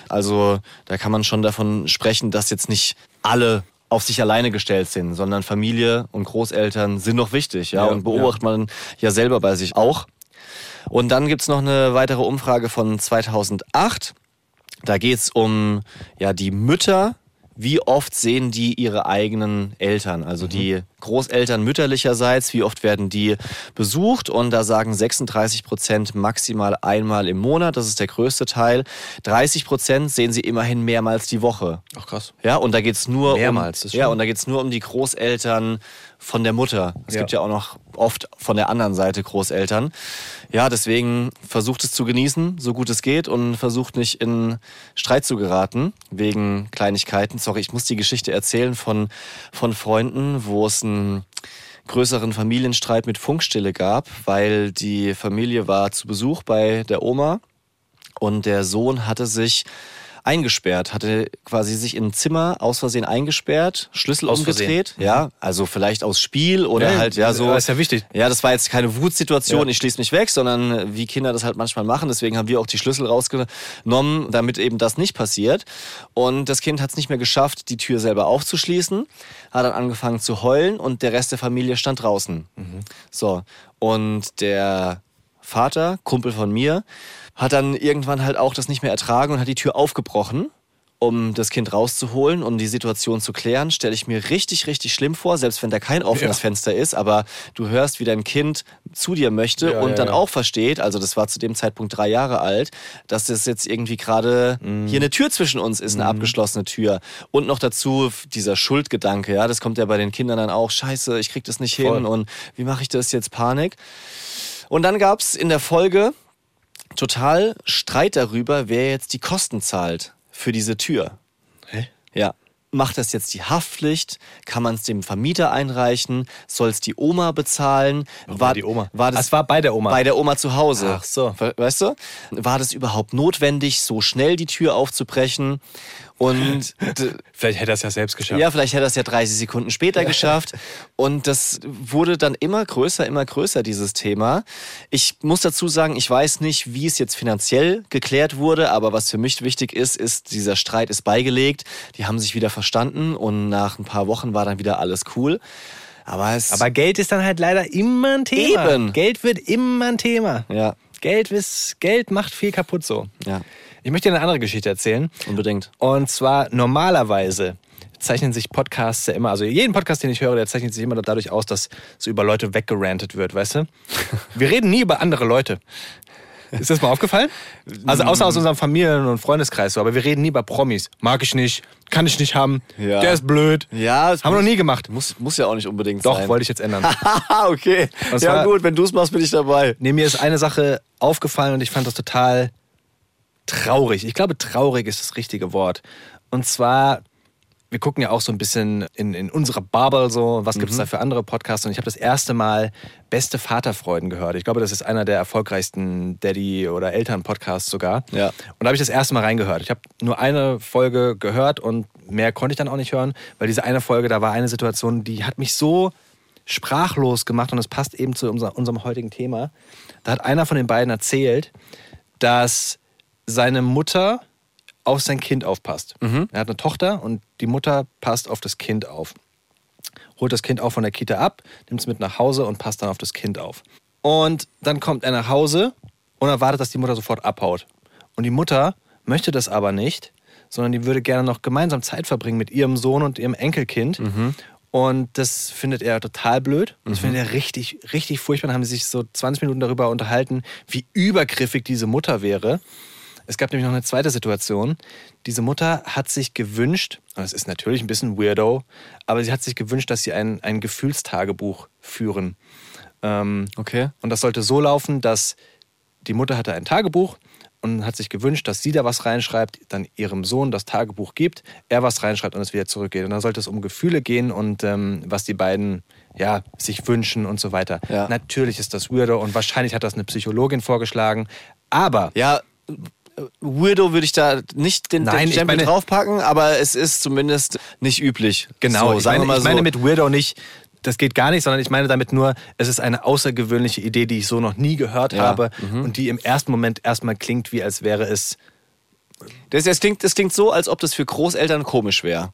Also da kann man schon davon sprechen, dass jetzt nicht alle auf sich alleine gestellt sind, sondern Familie und Großeltern sind noch wichtig, ja, ja und beobachtet ja. man ja selber bei sich auch. Und dann gibt's noch eine weitere Umfrage von 2008. Da geht's um ja die Mütter wie oft sehen die ihre eigenen Eltern, also mhm. die Großeltern mütterlicherseits, wie oft werden die besucht? Und da sagen 36 Prozent maximal einmal im Monat, das ist der größte Teil. 30 Prozent sehen sie immerhin mehrmals die Woche. Ach krass. Ja, und da geht's nur mehrmals. Um, ja, und da geht's nur um die Großeltern von der Mutter. Es ja. gibt ja auch noch oft von der anderen Seite Großeltern. Ja, deswegen versucht es zu genießen, so gut es geht und versucht nicht in Streit zu geraten wegen Kleinigkeiten. Sorry, ich muss die Geschichte erzählen von, von Freunden, wo es einen größeren Familienstreit mit Funkstille gab, weil die Familie war zu Besuch bei der Oma und der Sohn hatte sich eingesperrt, hatte quasi sich in ein Zimmer aus Versehen eingesperrt, Schlüssel aus umgedreht, Versehen. ja, also vielleicht aus Spiel oder ja, halt ja so. Das ist ja wichtig. Ja, das war jetzt keine Wutsituation, ja. ich schließe mich weg, sondern wie Kinder das halt manchmal machen, deswegen haben wir auch die Schlüssel rausgenommen, damit eben das nicht passiert. Und das Kind hat es nicht mehr geschafft, die Tür selber aufzuschließen, hat dann angefangen zu heulen und der Rest der Familie stand draußen. Mhm. So und der Vater, Kumpel von mir, hat dann irgendwann halt auch das nicht mehr ertragen und hat die Tür aufgebrochen, um das Kind rauszuholen und um die Situation zu klären. Stelle ich mir richtig, richtig schlimm vor, selbst wenn da kein offenes ja. Fenster ist, aber du hörst, wie dein Kind zu dir möchte ja, und ja, dann auch versteht, also das war zu dem Zeitpunkt drei Jahre alt, dass das jetzt irgendwie gerade mhm. hier eine Tür zwischen uns ist, eine mhm. abgeschlossene Tür. Und noch dazu dieser Schuldgedanke, ja, das kommt ja bei den Kindern dann auch, scheiße, ich krieg das nicht Voll. hin und wie mache ich das jetzt, Panik. Und dann gab es in der Folge total Streit darüber, wer jetzt die Kosten zahlt für diese Tür. Hä? Ja. Macht das jetzt die Haftpflicht? Kann man es dem Vermieter einreichen? Soll es die Oma bezahlen? Warum war die Oma? War das Ach, war bei der Oma. Bei der Oma zu Hause. Ach so. Weißt du? War das überhaupt notwendig, so schnell die Tür aufzubrechen? Und [laughs] vielleicht hätte er es ja selbst geschafft. Ja, vielleicht hätte er es ja 30 Sekunden später geschafft. Und das wurde dann immer größer, immer größer, dieses Thema. Ich muss dazu sagen, ich weiß nicht, wie es jetzt finanziell geklärt wurde, aber was für mich wichtig ist, ist, dieser Streit ist beigelegt. Die haben sich wieder verstanden und nach ein paar Wochen war dann wieder alles cool. Aber es. Aber Geld ist dann halt leider immer ein Thema. Eben. Geld wird immer ein Thema. ja, Geld, ist, Geld macht viel kaputt so. ja, Ich möchte dir eine andere Geschichte erzählen. unbedingt. Und zwar normalerweise zeichnen sich Podcasts ja immer, also jeden Podcast, den ich höre, der zeichnet sich immer dadurch aus, dass so über Leute weggerantet wird, weißt du? [laughs] Wir reden nie über andere Leute. Ist das mal aufgefallen? Also außer aus unserem Familien- und Freundeskreis so, aber wir reden nie über Promis. Mag ich nicht, kann ich nicht haben, Ja. der ist blöd. Ja, Haben wir noch nie gemacht. Muss, muss ja auch nicht unbedingt Doch, sein. wollte ich jetzt ändern. Haha, [laughs] okay. Und ja, zwar- gut, wenn du es machst, bin ich dabei. Nee, mir ist eine Sache aufgefallen und ich fand das total traurig. Ich glaube, traurig ist das richtige Wort. Und zwar, wir gucken ja auch so ein bisschen in, in unserer Bubble so, was gibt es da für andere Podcasts. Und ich habe das erste Mal Beste Vaterfreuden gehört. Ich glaube, das ist einer der erfolgreichsten Daddy- oder Eltern-Podcasts sogar. Ja. Und da habe ich das erste Mal reingehört. Ich habe nur eine Folge gehört und mehr konnte ich dann auch nicht hören, weil diese eine Folge, da war eine Situation, die hat mich so sprachlos gemacht und das passt eben zu unser, unserem heutigen Thema. Da hat einer von den beiden erzählt, dass seine Mutter auf sein Kind aufpasst. Er hat eine Tochter und die Mutter passt auf das Kind auf. Holt das Kind auch von der Kita ab, nimmt es mit nach Hause und passt dann auf das Kind auf. Und dann kommt er nach Hause und erwartet, dass die Mutter sofort abhaut. Und die Mutter möchte das aber nicht, sondern die würde gerne noch gemeinsam Zeit verbringen mit ihrem Sohn und ihrem Enkelkind. Und das findet er total blöd. Das findet er richtig, richtig furchtbar. Dann haben sie sich so 20 Minuten darüber unterhalten, wie übergriffig diese Mutter wäre. Es gab nämlich noch eine zweite Situation. Diese Mutter hat sich gewünscht, und das ist natürlich ein bisschen weirdo, aber sie hat sich gewünscht, dass sie ein, ein Gefühlstagebuch führen. Ähm, Okay. und das sollte so laufen, dass die Mutter hatte ein Tagebuch und hat sich gewünscht, dass sie da was reinschreibt, dann ihrem Sohn das Tagebuch gibt, er was reinschreibt und es wieder zurückgeht. Und da sollte es um Gefühle gehen und ähm, was die beiden ja, sich wünschen und so weiter. Ja. Natürlich ist das weirdo und wahrscheinlich hat das eine Psychologin vorgeschlagen. Aber Ja, Weirdo würde ich da nicht den, Nein, den Stempel meine- draufpacken, aber es ist zumindest nicht üblich. Genau, so, ich, meine, mal ich meine so. mit Weirdo nicht, das geht gar nicht, sondern ich meine damit nur, es ist eine außergewöhnliche Idee, die ich so noch nie gehört Ja, habe mhm. und die im ersten Moment erstmal klingt, wie als wäre es. Das, das, klingt, das klingt so, als ob das für Großeltern komisch wäre.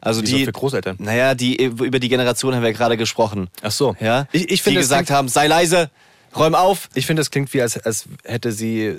Also Wieso die, für Großeltern? Naja, die, über die Generation haben wir gerade gesprochen. Ach so. Ja? Ich, ich finde, die es gesagt haben, sei leise, räum auf. ich finde, es klingt wie, als, als hätte sie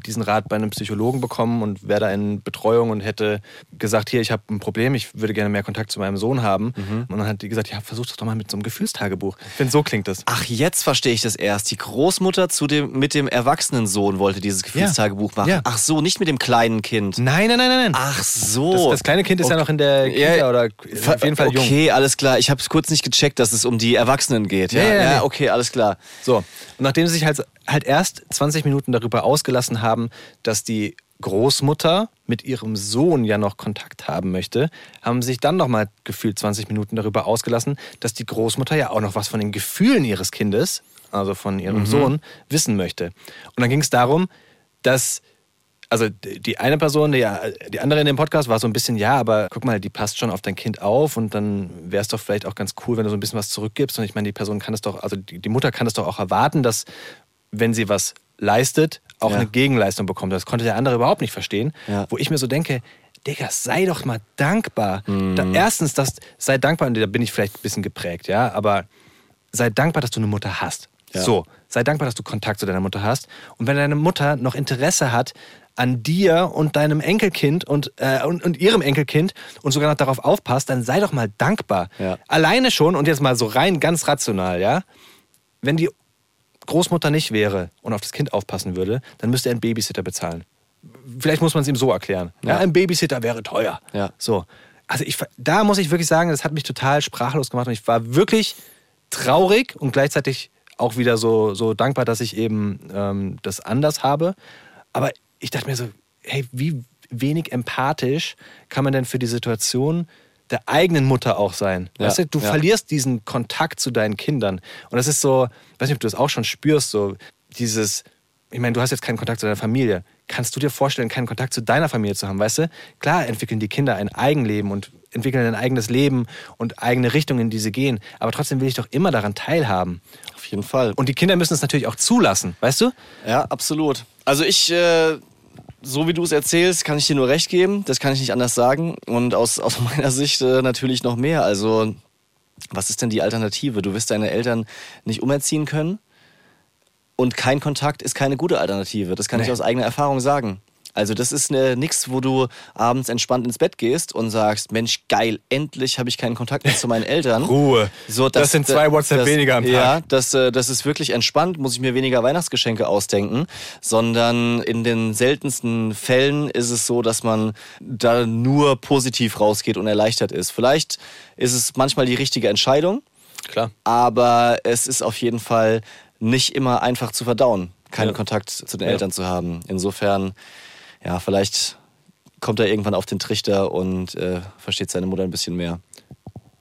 diesen Rat bei einem Psychologen bekommen und wäre da in Betreuung und hätte gesagt, hier, ich habe ein Problem, ich würde gerne mehr Kontakt zu meinem Sohn haben. Mhm. Und dann hat die gesagt, ja, versuch das doch mal mit so einem Gefühlstagebuch. Ich finde, so klingt das. Ach, jetzt verstehe ich das erst. Die Großmutter zu dem, mit dem erwachsenen Sohn wollte dieses Gefühlstagebuch machen. Ja. Ach so, nicht mit dem kleinen Kind. Nein, nein, nein, nein. Ach so. Das, das kleine Kind ist ja noch in der Kita Ja, oder auf jeden Fall jung. Okay, alles klar. Ich habe es kurz nicht gecheckt, dass es um die Erwachsenen geht. Ja, Ja, ja, ja, okay, alles klar. So, und nachdem sie sich halt, halt erst 20 Minuten darüber ausgelassen haben, dass die Großmutter mit ihrem Sohn ja noch Kontakt haben möchte, haben sich dann nochmal gefühlt 20 Minuten darüber ausgelassen, dass die Großmutter ja auch noch was von den Gefühlen ihres Kindes, also von ihrem Sohn, wissen möchte. Und dann ging es darum, dass also die eine Person, die, die andere in dem Podcast war so ein bisschen, ja, aber guck mal, die passt schon auf dein Kind auf und dann wäre es doch vielleicht auch ganz cool, wenn du so ein bisschen was zurückgibst. Und ich meine, die Person kann es doch, also die Mutter kann es doch auch erwarten, dass wenn sie was leistet, auch Ja. eine Gegenleistung bekommt. Das konnte der andere überhaupt nicht verstehen. Ja. Wo ich mir so denke, Digga, sei doch mal dankbar. Mhm. Da, erstens, das, sei dankbar, und da bin ich vielleicht ein bisschen geprägt, ja, aber sei dankbar, dass du eine Mutter hast. Ja. So, sei dankbar, dass du Kontakt zu deiner Mutter hast. Und wenn deine Mutter noch Interesse hat an dir und deinem Enkelkind und, äh, und, und ihrem Enkelkind und sogar noch darauf aufpasst, dann sei doch mal dankbar. Ja. Alleine schon, und jetzt mal so rein ganz rational, ja, wenn die Großmutter nicht wäre und auf das Kind aufpassen würde, dann müsste er einen Babysitter bezahlen. Vielleicht muss man es ihm so erklären. Ja. Ja. ein Babysitter wäre teuer. Ja. So. Also ich, da muss ich wirklich sagen, das hat mich total sprachlos gemacht und ich war wirklich traurig und gleichzeitig auch wieder so, so dankbar, dass ich eben ähm, das anders habe. Aber ich dachte mir so, hey, wie wenig empathisch kann man denn für die Situation der eigenen Mutter auch sein? Ja, Weißt du, du ja. verlierst diesen Kontakt zu deinen Kindern. Und das ist so, ich weiß nicht, ob du das auch schon spürst, so dieses, ich meine, du hast jetzt keinen Kontakt zu deiner Familie. Kannst du dir vorstellen, keinen Kontakt zu deiner Familie zu haben, weißt du? Klar entwickeln die Kinder ein Eigenleben und entwickeln ein eigenes Leben und eigene Richtungen, in die sie gehen. Aber trotzdem will ich doch immer daran teilhaben. Auf jeden Fall. Und die Kinder müssen es natürlich auch zulassen, weißt du? Ja, absolut. Also ich, äh, so wie du es erzählst, kann ich dir nur recht geben. Das kann ich nicht anders sagen. Und aus, aus [laughs] meiner Sicht äh, natürlich noch mehr. Also was ist denn die Alternative? Du wirst deine Eltern nicht umerziehen können und kein Kontakt ist keine gute Alternative. Das kann Nee. ich aus eigener Erfahrung sagen. Also das ist ne, nix, wo du abends entspannt ins Bett gehst und sagst, Mensch, geil, endlich habe ich keinen Kontakt mehr zu meinen [laughs] Eltern. Ruhe. So, Das sind zwei WhatsApp das, weniger am Tag. Ja, das, äh, das ist wirklich entspannt, muss ich mir weniger Weihnachtsgeschenke ausdenken, sondern in den seltensten Fällen ist es so, dass man da nur positiv rausgeht und erleichtert ist. Vielleicht ist es manchmal die richtige Entscheidung, Klar. aber es ist auf jeden Fall nicht immer einfach zu verdauen, keinen Ja. Kontakt zu den Ja. Eltern zu haben. Insofern, ja, vielleicht kommt er irgendwann auf den Trichter und äh, versteht seine Mutter ein bisschen mehr.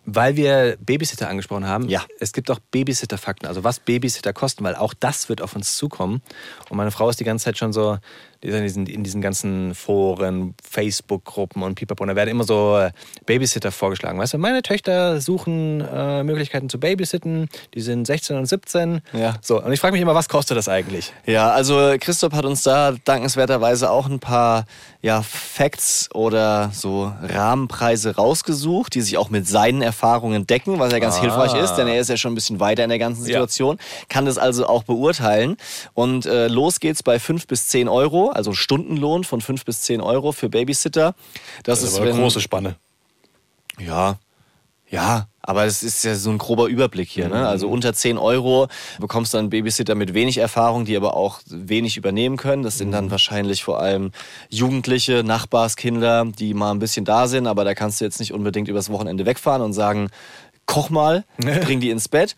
Weil wir Babysitter angesprochen haben, Ja. es gibt auch Babysitter-Fakten, also was Babysitter kosten, weil auch das wird auf uns zukommen. Und meine Frau ist die ganze Zeit schon so, in diesen, in diesen ganzen Foren, Facebook-Gruppen und pipapo, und da werden immer so äh, Babysitter vorgeschlagen. Weißt du, meine Töchter suchen äh, Möglichkeiten zu babysitten, die sind 16 und 17. Ja. So, und ich frage mich immer, was kostet das eigentlich? Ja, also Christoph hat uns da dankenswerterweise auch ein paar ja, Facts oder so Rahmenpreise rausgesucht, die sich auch mit seinen Erfahrungen decken, was ja ganz Ah. hilfreich ist, denn er ist ja schon ein bisschen weiter in der ganzen Situation, kann das also auch beurteilen. Und äh, los geht's bei 5 bis 10 Euro, also Stundenlohn von 5 bis 10 Euro für Babysitter. Das, ist wenn, Spanne. ja, ja, aber es ist ja so ein grober Überblick hier. Ne? Also unter 10 Euro bekommst du einen Babysitter mit wenig Erfahrung, die aber auch wenig übernehmen können. Das sind dann wahrscheinlich vor allem Jugendliche, Nachbarskinder, die mal ein bisschen da sind, aber da kannst du jetzt nicht unbedingt übers Wochenende wegfahren und sagen, koch mal, [laughs] bring die ins Bett.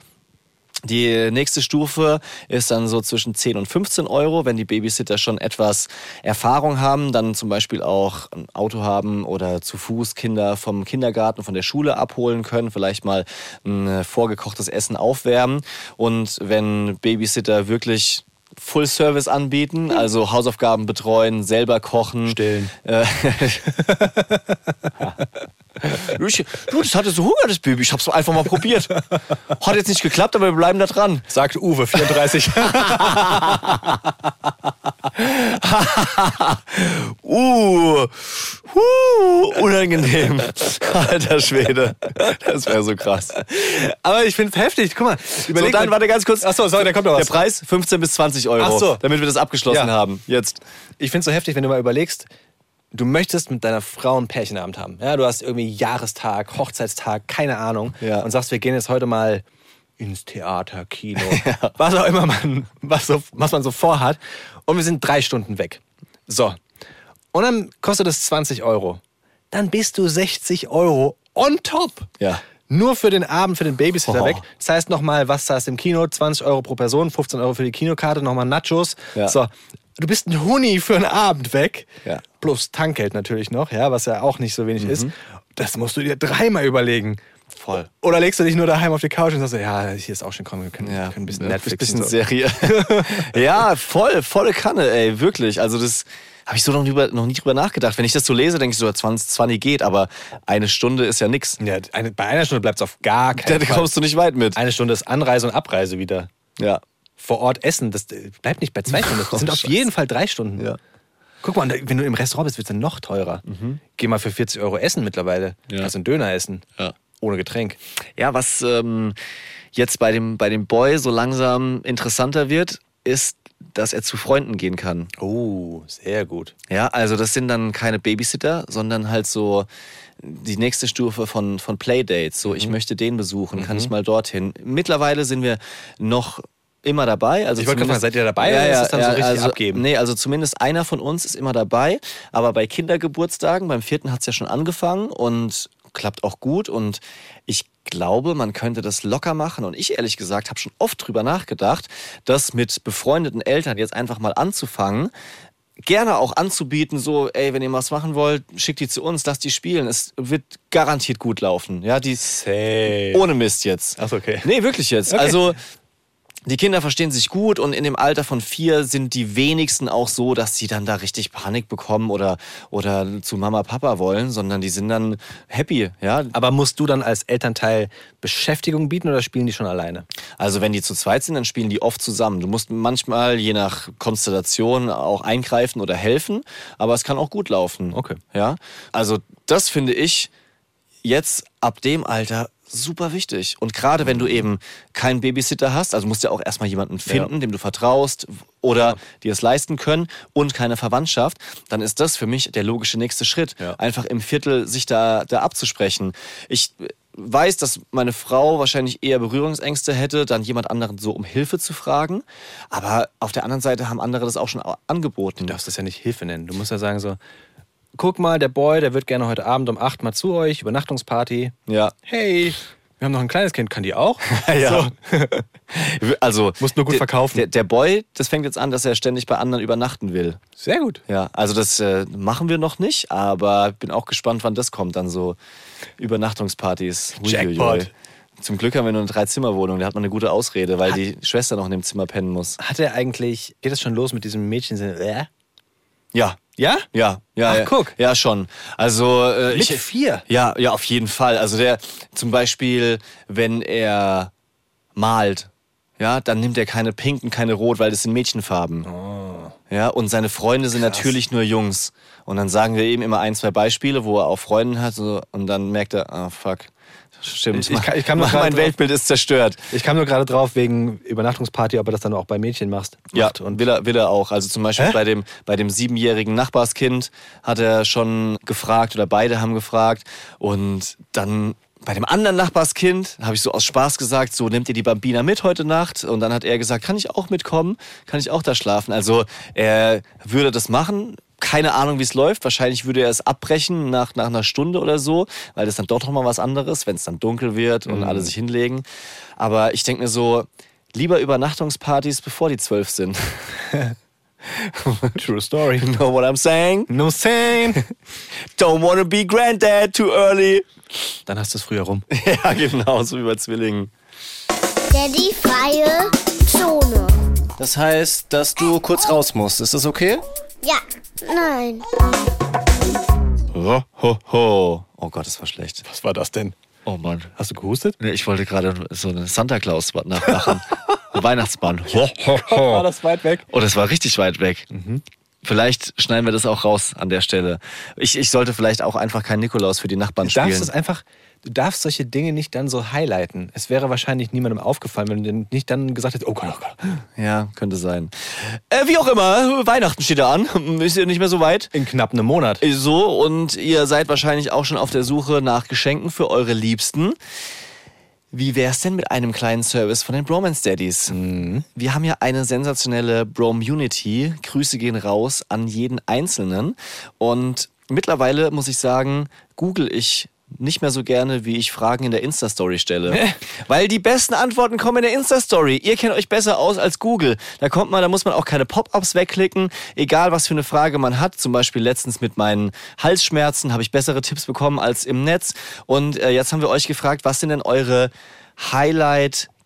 Die nächste Stufe ist dann so zwischen 10 und 15 Euro, wenn die Babysitter schon etwas Erfahrung haben, dann zum Beispiel auch ein Auto haben oder zu Fuß Kinder vom Kindergarten, von der Schule abholen können, vielleicht mal ein vorgekochtes Essen aufwärmen. Und wenn Babysitter wirklich Full Service anbieten, also Hausaufgaben betreuen, selber kochen. Stillen. Äh, [laughs] [laughs] ich, du, das hatte so Hunger, das Baby. Ich hab's so einfach mal probiert. Hat jetzt nicht geklappt, aber wir bleiben da dran. Sagt Uwe, 34. [laughs] Uh, uh, unangenehm. Alter Schwede. Das wäre so krass. Aber ich finde es heftig. Guck mal, So, überleg dann, mal- warte ganz kurz. Achso, sorry, da kommt noch Der was. Preis 15 bis 20 Euro. Ach so. Damit wir das abgeschlossen Ja. haben. Jetzt. Ich finde es so heftig, wenn du mal überlegst, du möchtest mit deiner Frau einen Pärchenabend haben. Ja, du hast irgendwie Jahrestag, Hochzeitstag, keine Ahnung. Ja. Und sagst, wir gehen jetzt heute mal ins Theater, Kino, [laughs] was auch immer man, was, so, was man so vorhat. Und wir sind drei Stunden weg. So. Und dann kostet es 20 Euro. Dann bist du 60 Euro on top. Ja. Nur für den Abend, für den Babysitter Oh. weg. Das heißt nochmal, was zahlst du im Kino? 20 Euro pro Person, 15 Euro für die Kinokarte, nochmal Nachos. Ja. So, du bist ein Huni für einen Abend weg. Ja. Plus Tankgeld natürlich noch, ja, was ja auch nicht so wenig ist. Das musst du dir dreimal überlegen. Voll. Oder legst du dich nur daheim auf die Couch und sagst, ja, hier ist auch schon komm, wir können, Ja, können ein bisschen Netflix bisschen und so. Serie. [laughs] ja, voll, volle Kanne, ey, wirklich. Also das habe ich so noch nie, drüber- noch nie drüber nachgedacht. Wenn ich das so lese, denke ich so, 20, 20 geht, aber eine Stunde ist ja nix. Ja, eine, bei einer Stunde bleibt es auf gar Da keinen Fall. kommst du nicht weit mit. Eine Stunde ist Anreise und Abreise wieder. Ja. Vor Ort essen, das äh, bleibt nicht bei zwei Stunden. Das sind auf Scheiße. jeden Fall drei Stunden. Ja. Guck mal, wenn du im Restaurant bist, wird es dann noch teurer. Geh mal für 40 Euro essen mittlerweile. Ja. Kannst einen Döner essen. Ja. Ohne Getränk. Ja, was ähm, jetzt bei dem, bei dem Boy so langsam interessanter wird, ist, dass er zu Freunden gehen kann. Oh, sehr gut. Ja, also das sind dann keine Babysitter, sondern halt so die nächste Stufe von, von Playdates. So, ich möchte den besuchen, kann ich mal dorthin. Mittlerweile sind wir noch immer dabei. Also Ich wollte gerade fragen, seid ihr dabei oder ist es dann so richtig also, abgeben? Nee, also zumindest einer von uns ist immer dabei. Aber bei Kindergeburtstagen, beim vierten hat es ja schon angefangen und klappt auch gut. Und ich glaube, man könnte das locker machen. Und ich ehrlich gesagt habe schon oft drüber nachgedacht, das mit befreundeten Eltern jetzt einfach mal anzufangen. Gerne auch anzubieten, so, ey, wenn ihr was machen wollt, schickt die zu uns, lasst die spielen. Es wird garantiert gut laufen. Ja, die Safe. ohne Mist jetzt. Ach so, okay. Nee, wirklich jetzt. Okay. Also die Kinder verstehen sich gut und in dem Alter von vier sind die wenigsten auch so, dass sie dann da richtig Panik bekommen oder, oder zu Mama, Papa wollen, sondern die sind dann happy. Ja? Aber musst du dann als Elternteil Beschäftigung bieten oder spielen die schon alleine? Also wenn die zu zweit sind, dann spielen die oft zusammen. Du musst manchmal je nach Konstellation auch eingreifen oder helfen, aber es kann auch gut laufen. Okay. Ja? Also das finde ich jetzt ab dem Alter super wichtig. Und gerade wenn du eben keinen Babysitter hast, also musst du ja auch erstmal jemanden finden, Ja. dem du vertraust oder die es leisten können und keine Verwandtschaft, dann ist das für mich der logische nächste Schritt. Ja. Einfach im Viertel sich da, da abzusprechen. Ich weiß, dass meine Frau wahrscheinlich eher Berührungsängste hätte, dann jemand anderen so um Hilfe zu fragen. Aber auf der anderen Seite haben andere das auch schon angeboten. Du darfst das ja nicht Hilfe nennen. Du musst ja sagen so, guck mal, der Boy, der wird gerne heute Abend um 8 mal zu euch, Übernachtungsparty. Ja. Hey, wir haben noch ein kleines Kind, kann die auch? [laughs] Ja. So. [laughs] Also, Musst nur gut der- verkaufen. Der, der Boy, das fängt jetzt an, dass er ständig bei anderen übernachten will. Sehr gut. Ja, also das äh, machen wir noch nicht, aber bin auch gespannt, wann das kommt, dann so Übernachtungspartys. Jackpot. Zum Glück haben wir nur eine Dreizimmerwohnung, da hat man eine gute Ausrede, weil die Schwester noch in dem Zimmer pennen muss. Hat er eigentlich, geht es schon los mit diesem Mädchen? Äh? Ja. Ja? Ja, ja, Ach, ja. guck. Ja, schon. Also äh, Mit ich, vier? Ja, ja, auf jeden Fall. Also der zum Beispiel, wenn er malt, ja, dann nimmt er keine pinken, keine rot, weil das sind Mädchenfarben. Oh. Ja, und seine Freunde sind natürlich nur Jungs. Und dann sagen wir eben immer ein, zwei Beispiele, wo er auch Freunde hat, so, und dann merkt er, ah fuck, stimmt, Ich- ich [laughs] mein, drauf- Weltbild ist zerstört. Ich kam nur gerade drauf wegen Übernachtungsparty, ob er das dann auch bei Mädchen macht. Ja, und will er, will er auch. Also zum Beispiel Hä? bei dem, bei dem siebenjährigen Nachbarskind hat er schon gefragt oder beide haben gefragt. Und dann bei dem anderen Nachbarskind habe ich so aus Spaß gesagt, so nehmt ihr die Bambina mit heute Nacht? Und dann hat er gesagt, kann ich auch mitkommen? Kann ich auch da schlafen? Also er würde das machen. Keine Ahnung, wie es läuft. Wahrscheinlich würde er es abbrechen nach, nach einer Stunde oder so, weil das dann doch noch mal was anderes, wenn es dann dunkel wird und alle sich hinlegen. Aber ich denke mir so, lieber Übernachtungspartys, bevor die zwölf sind. [laughs] True Story. know what I'm saying? No saying. [laughs] Don't wanna be granddad too early. Dann hast du es früher rum. [laughs] ja, genau, so wie bei Zwillingen. Daddy freie Zone. Das heißt, dass du kurz raus musst. Ist das okay? Ja, nein. Ho, ho, ho. Oh Gott, das war schlecht. Was war das denn? Oh Mann. Hast du gehustet? Nee, ich wollte gerade so eine Santa Claus nachmachen. [laughs] Eine Weihnachtsbahn. Ho, ho, ho. War das weit weg? Oh, das war richtig weit weg. Vielleicht schneiden wir das auch raus an der Stelle. Ich, ich sollte vielleicht auch einfach keinen Nikolaus für die Nachbarn Du darfst spielen. es einfach, du darfst solche Dinge nicht dann so highlighten. Es wäre wahrscheinlich niemandem aufgefallen, wenn du nicht dann gesagt hättest, oh Gott, oh Gott. Ja, könnte sein. Äh, wie auch immer, Weihnachten steht da an. [laughs] Ist ja nicht mehr so weit. In knapp einem Monat. So, und ihr seid wahrscheinlich auch schon auf der Suche nach Geschenken für eure Liebsten. Wie wär's denn mit einem kleinen Service von den Bromance Daddies? Wir haben ja eine sensationelle Bromunity. Grüße gehen raus an jeden Einzelnen. Und mittlerweile muss ich sagen, google ich nicht mehr so gerne, wie ich Fragen in der Insta-Story stelle. Weil die besten Antworten kommen in der Insta-Story. Ihr kennt euch besser aus als Google. Da kommt man, da muss man auch keine Pop-ups wegklicken. Egal, was für eine Frage man hat. Zum Beispiel letztens mit meinen Halsschmerzen habe ich bessere Tipps bekommen als im Netz. Und äh, jetzt haben wir euch gefragt, was sind denn eure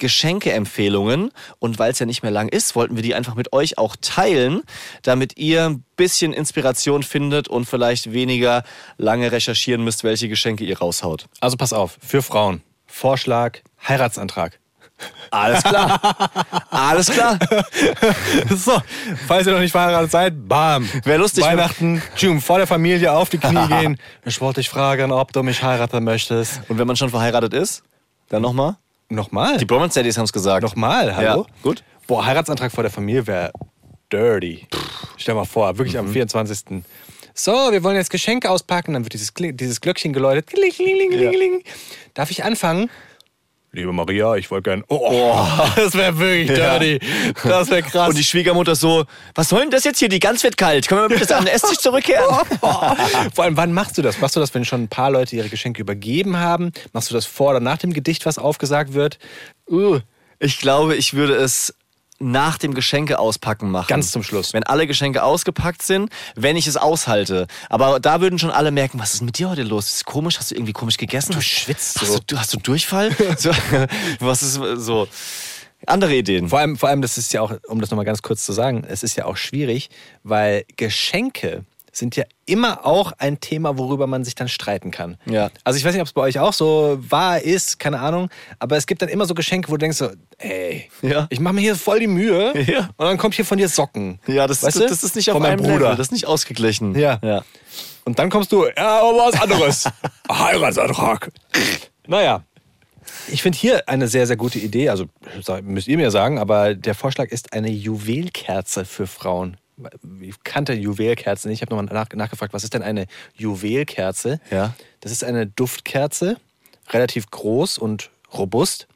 Highlight-Geschenke-Empfehlungen. Und weil es ja nicht mehr lang ist, wollten wir die einfach mit euch auch teilen, damit ihr ein bisschen Inspiration findet und vielleicht weniger lange recherchieren müsst, welche Geschenke ihr raushaut. Also pass auf, für Frauen. Vorschlag, Heiratsantrag. Alles klar. [laughs] Alles klar. So, falls ihr noch nicht verheiratet seid, bam. Wär lustig, Weihnachten, tschum, vor der Familie auf die Knie [laughs] gehen. Ich wollte dich fragen, ob du mich heiraten möchtest. Und wenn man schon verheiratet ist, dann nochmal? Nochmal? Die Bromance Daddies haben es gesagt. Nochmal, hallo? Ja, gut. Boah, Heiratsantrag vor der Familie wäre dirty. Stell mal vor, wirklich Mhm. am 24. So, wir wollen jetzt Geschenke auspacken. Dann wird dieses, dieses Glöckchen geläutet. Kling, kling, kling, kling, kling. Darf ich anfangen? Liebe Maria, ich wollte gern. Oh, [laughs] das wäre wirklich Ja. dirty. Das wäre krass. Und die Schwiegermutter so, was soll denn das jetzt hier? Die Gans wird kalt. Können wir bitte an den Esstisch zurückkehren? [laughs] [laughs] Vor allem, wann machst du das? Machst du das, wenn schon ein paar Leute ihre Geschenke übergeben haben? Machst du das vor oder nach dem Gedicht, was aufgesagt wird? Uh, ich glaube, ich würde es nach dem Geschenke auspacken machen. Ganz zum Schluss. Wenn alle Geschenke ausgepackt sind, wenn ich es aushalte. Aber da würden schon alle merken, was ist mit dir heute los? Ist komisch? Hast du irgendwie komisch gegessen? Du schwitzt hast so. Du, hast du Durchfall? [laughs] so, was ist so? Andere Ideen. Vor allem, vor allem, das ist ja auch, um das nochmal ganz kurz zu sagen, es ist ja auch schwierig, weil Geschenke sind ja immer auch ein Thema, worüber man sich dann streiten kann. Ja. Also ich weiß nicht, ob es bei euch auch so war, ist, keine Ahnung, aber es gibt dann immer so Geschenke, wo du denkst so, ey, Ja. ich mache mir hier voll die Mühe Ja. und dann kommt hier von dir Socken. Ja, das, weißt das, das ist nicht auf meinem einem Bruder. Level. Das ist nicht ausgeglichen. Ja. ja. Und dann kommst du, ja, aber was anderes. [laughs] Heiratsantrag. Naja, Ich finde hier eine sehr, sehr gute Idee. Also müsst ihr mir sagen, aber der Vorschlag ist eine Juwelkerze für Frauen. Ich kannte Juwelkerzen nicht. Ich habe nochmal nach, nachgefragt, was ist denn eine Juwelkerze? Ja. Das ist eine Duftkerze, relativ groß und robust.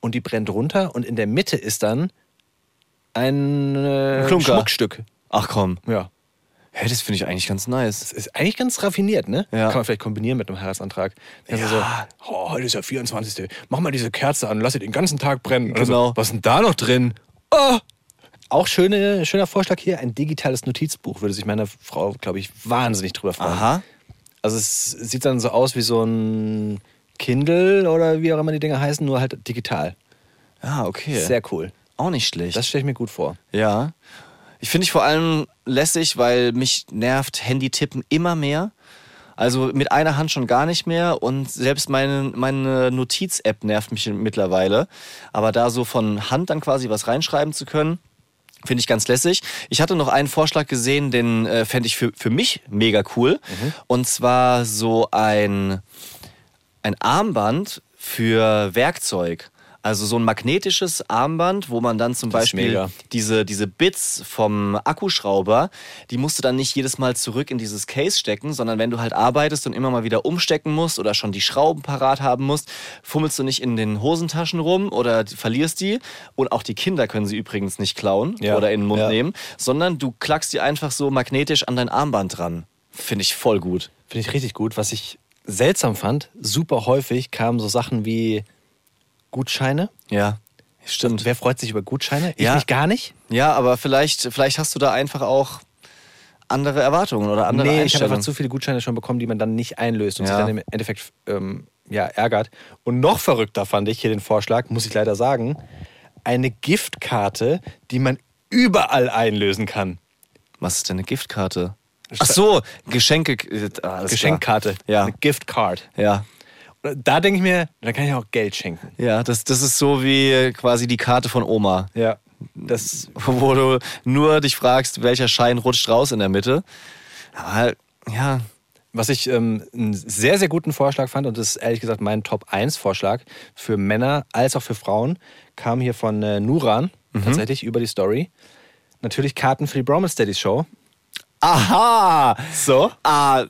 Und die brennt runter und in der Mitte ist dann ein äh, Klunker. Schmuckstück. Ach komm. Ja. Hey, das finde ich eigentlich ganz nice. Das ist eigentlich ganz raffiniert, ne? Ja. Kann man vielleicht kombinieren mit einem Heiratsantrag. Also Ja. so, oh, heute ist der 24. Mach mal diese Kerze an, lass sie den ganzen Tag brennen. Genau. So, was ist denn da noch drin? Oh. Auch schöne, schöner Vorschlag hier, ein digitales Notizbuch. Würde sich meine Frau, glaube ich, wahnsinnig drüber freuen. Aha. Also es sieht dann so aus wie so ein Kindle oder wie auch immer die Dinger heißen, nur halt digital. Ja, okay. Sehr cool. Auch nicht schlecht. Das stelle ich mir gut vor. Ja. Ich finde ich vor allem lässig, weil mich nervt Handy-Tippen immer mehr. Also mit einer Hand schon gar nicht mehr und selbst meine, meine Notiz-App nervt mich mittlerweile. Aber da so von Hand dann quasi was reinschreiben zu können, finde ich ganz lässig. Ich hatte noch einen Vorschlag gesehen, den äh, fände ich für, für mich mega cool. Und zwar so ein, ein Armband für Werkzeug. Also so ein magnetisches Armband, wo man dann zum Das Beispiel diese, diese Bits vom Akkuschrauber, die musst du dann nicht jedes Mal zurück in dieses Case stecken, sondern wenn du halt arbeitest und immer mal wieder umstecken musst oder schon die Schrauben parat haben musst, fummelst du nicht in den Hosentaschen rum oder verlierst die. Und auch die Kinder können sie übrigens nicht klauen Ja. oder in den Mund Ja. nehmen, sondern du klackst die einfach so magnetisch an dein Armband dran. Finde ich voll gut. Finde ich richtig gut. Was ich seltsam fand, super häufig kamen so Sachen wie Gutscheine. Ja, stimmt. Wer freut sich über Gutscheine? Ich Ja. nicht gar nicht. Ja, aber vielleicht, vielleicht hast du da einfach auch andere Erwartungen oder andere nee, ich habe einfach zu viele Gutscheine schon bekommen, die man dann nicht einlöst und Ja. sich dann im Endeffekt ähm, ja, ärgert. Und noch verrückter fand ich hier den Vorschlag, muss ich leider sagen, eine Giftkarte, die man überall einlösen kann. Was ist denn eine Giftkarte? Ach so, Geschenke. äh, Geschenkkarte. Ja. Eine Giftkarte. Ja. Da denke ich mir, da kann ich auch Geld schenken. Ja, das, das ist so wie quasi die Karte von Oma. Ja. Das, Wo du nur dich fragst, welcher Schein rutscht raus in der Mitte. Aber ja, was ich ähm, einen sehr, sehr guten Vorschlag fand, und das ist ehrlich gesagt mein Top-1-Vorschlag für Männer als auch für Frauen, kam hier von äh, Nuran tatsächlich über die Story. Natürlich Karten für die Bromance Daddies Show. Aha! So. Ah,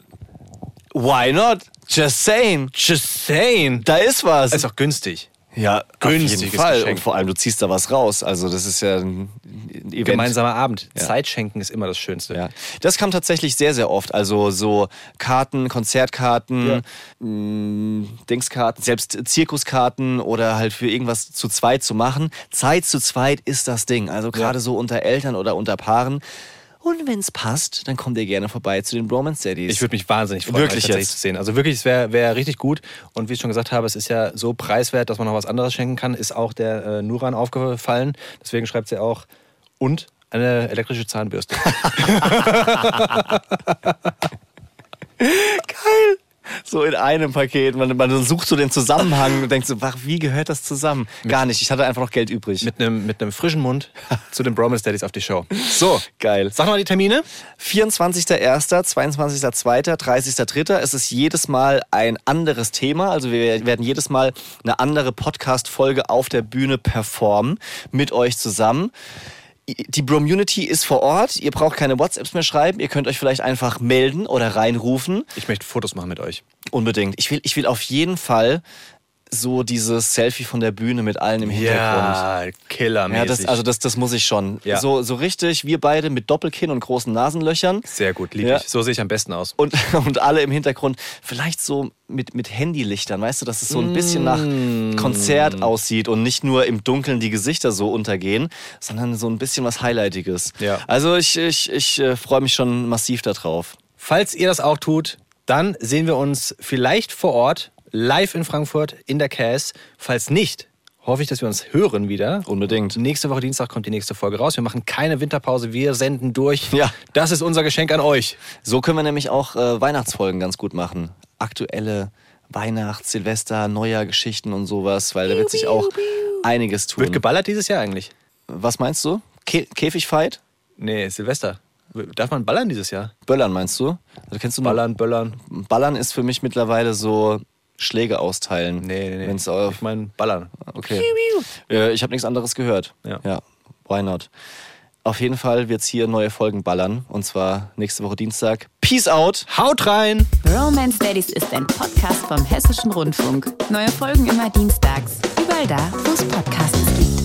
why not? Just saying. Just saying. Da ist was. Ist auch günstig. ja, günstiges Fall. Geschenk. Und vor allem, du ziehst da was raus. Also, das ist ja ein Event. Gemeinsamer Abend. Ja. Zeit schenken ist immer das Schönste. Ja, das kam tatsächlich sehr, sehr oft. Also so Karten, Konzertkarten, mh, Dingskarten, selbst Zirkuskarten oder halt für irgendwas zu zweit zu machen. Zeit zu zweit ist das Ding. Also gerade so unter Eltern oder unter Paaren. Und wenn es passt, dann kommt ihr gerne vorbei zu den Bromance Daddies. Ich würde mich wahnsinnig freuen, Wirklich euch tatsächlich zu sehen. Also wirklich, es wäre wär richtig gut. Und wie ich schon gesagt habe, es ist ja so preiswert, dass man noch was anderes schenken kann. Ist auch der äh, Nuran aufgefallen. Deswegen schreibt sie auch und eine elektrische Zahnbürste. [laughs] [laughs] so in einem Paket. Man, man sucht so den Zusammenhang und denkt so, wach, wie gehört das zusammen? Gar nicht. Ich hatte einfach noch Geld übrig. mit einem mit frischen Mund zu den Bromance Daddies auf die Show. So, Geil. sag mal die Termine. 24.01., 22.02., 30.03. Es ist jedes Mal ein anderes Thema. Also wir werden jedes Mal eine andere Podcast-Folge auf der Bühne performen mit euch zusammen. Die Bromunity ist vor Ort. Ihr braucht keine WhatsApps mehr schreiben. Ihr könnt euch vielleicht einfach melden oder reinrufen. Ich möchte Fotos machen mit euch. Unbedingt. Ich will, ich will auf jeden Fall so dieses Selfie von der Bühne mit allen im Hintergrund. killermäßig. Ja, das, also das, das muss ich schon. Ja. So, so richtig, wir beide mit Doppelkinn und großen Nasenlöchern. Sehr gut, lieb Ja. ich. So sehe ich am besten aus. Und, [laughs] und alle im Hintergrund, vielleicht so mit, mit Handylichtern, weißt du, dass es so ein bisschen nach Konzert aussieht und nicht nur im Dunkeln die Gesichter so untergehen, sondern so ein bisschen was Highlightiges. Ja. Also ich, ich, ich äh, freue mich schon massiv darauf. Falls ihr das auch tut, dann sehen wir uns vielleicht vor Ort, live in Frankfurt, in der CAS. Falls nicht, hoffe ich, dass wir uns hören wieder. Unbedingt. Nächste Woche Dienstag kommt die nächste Folge raus. Wir machen keine Winterpause, wir senden durch. Ja. Das ist unser Geschenk an euch. So können wir nämlich auch äh, Weihnachtsfolgen ganz gut machen. Aktuelle Weihnachts-, Silvester-, Neujahr-Geschichten und sowas, weil da wird sich auch einiges tun. Wird geballert dieses Jahr eigentlich? Was meinst du? Kä Käfigfight? Nee, Silvester. Darf man ballern dieses Jahr? Böllern meinst du? Also kennst du Ballern, böllern. Ballern ist für mich mittlerweile so Schläge austeilen. Nee, nee, nee. Wenn's auf, ich meine, ballern. okay. Äh, ich habe nichts anderes gehört. Ja. ja. Why not? Auf jeden Fall wird's hier neue Folgen ballern. Und zwar nächste Woche Dienstag. Peace out! Haut rein! Romance Daddies ist ein Podcast vom Hessischen Rundfunk. Neue Folgen immer dienstags. Überall da, wo es Podcasts gibt.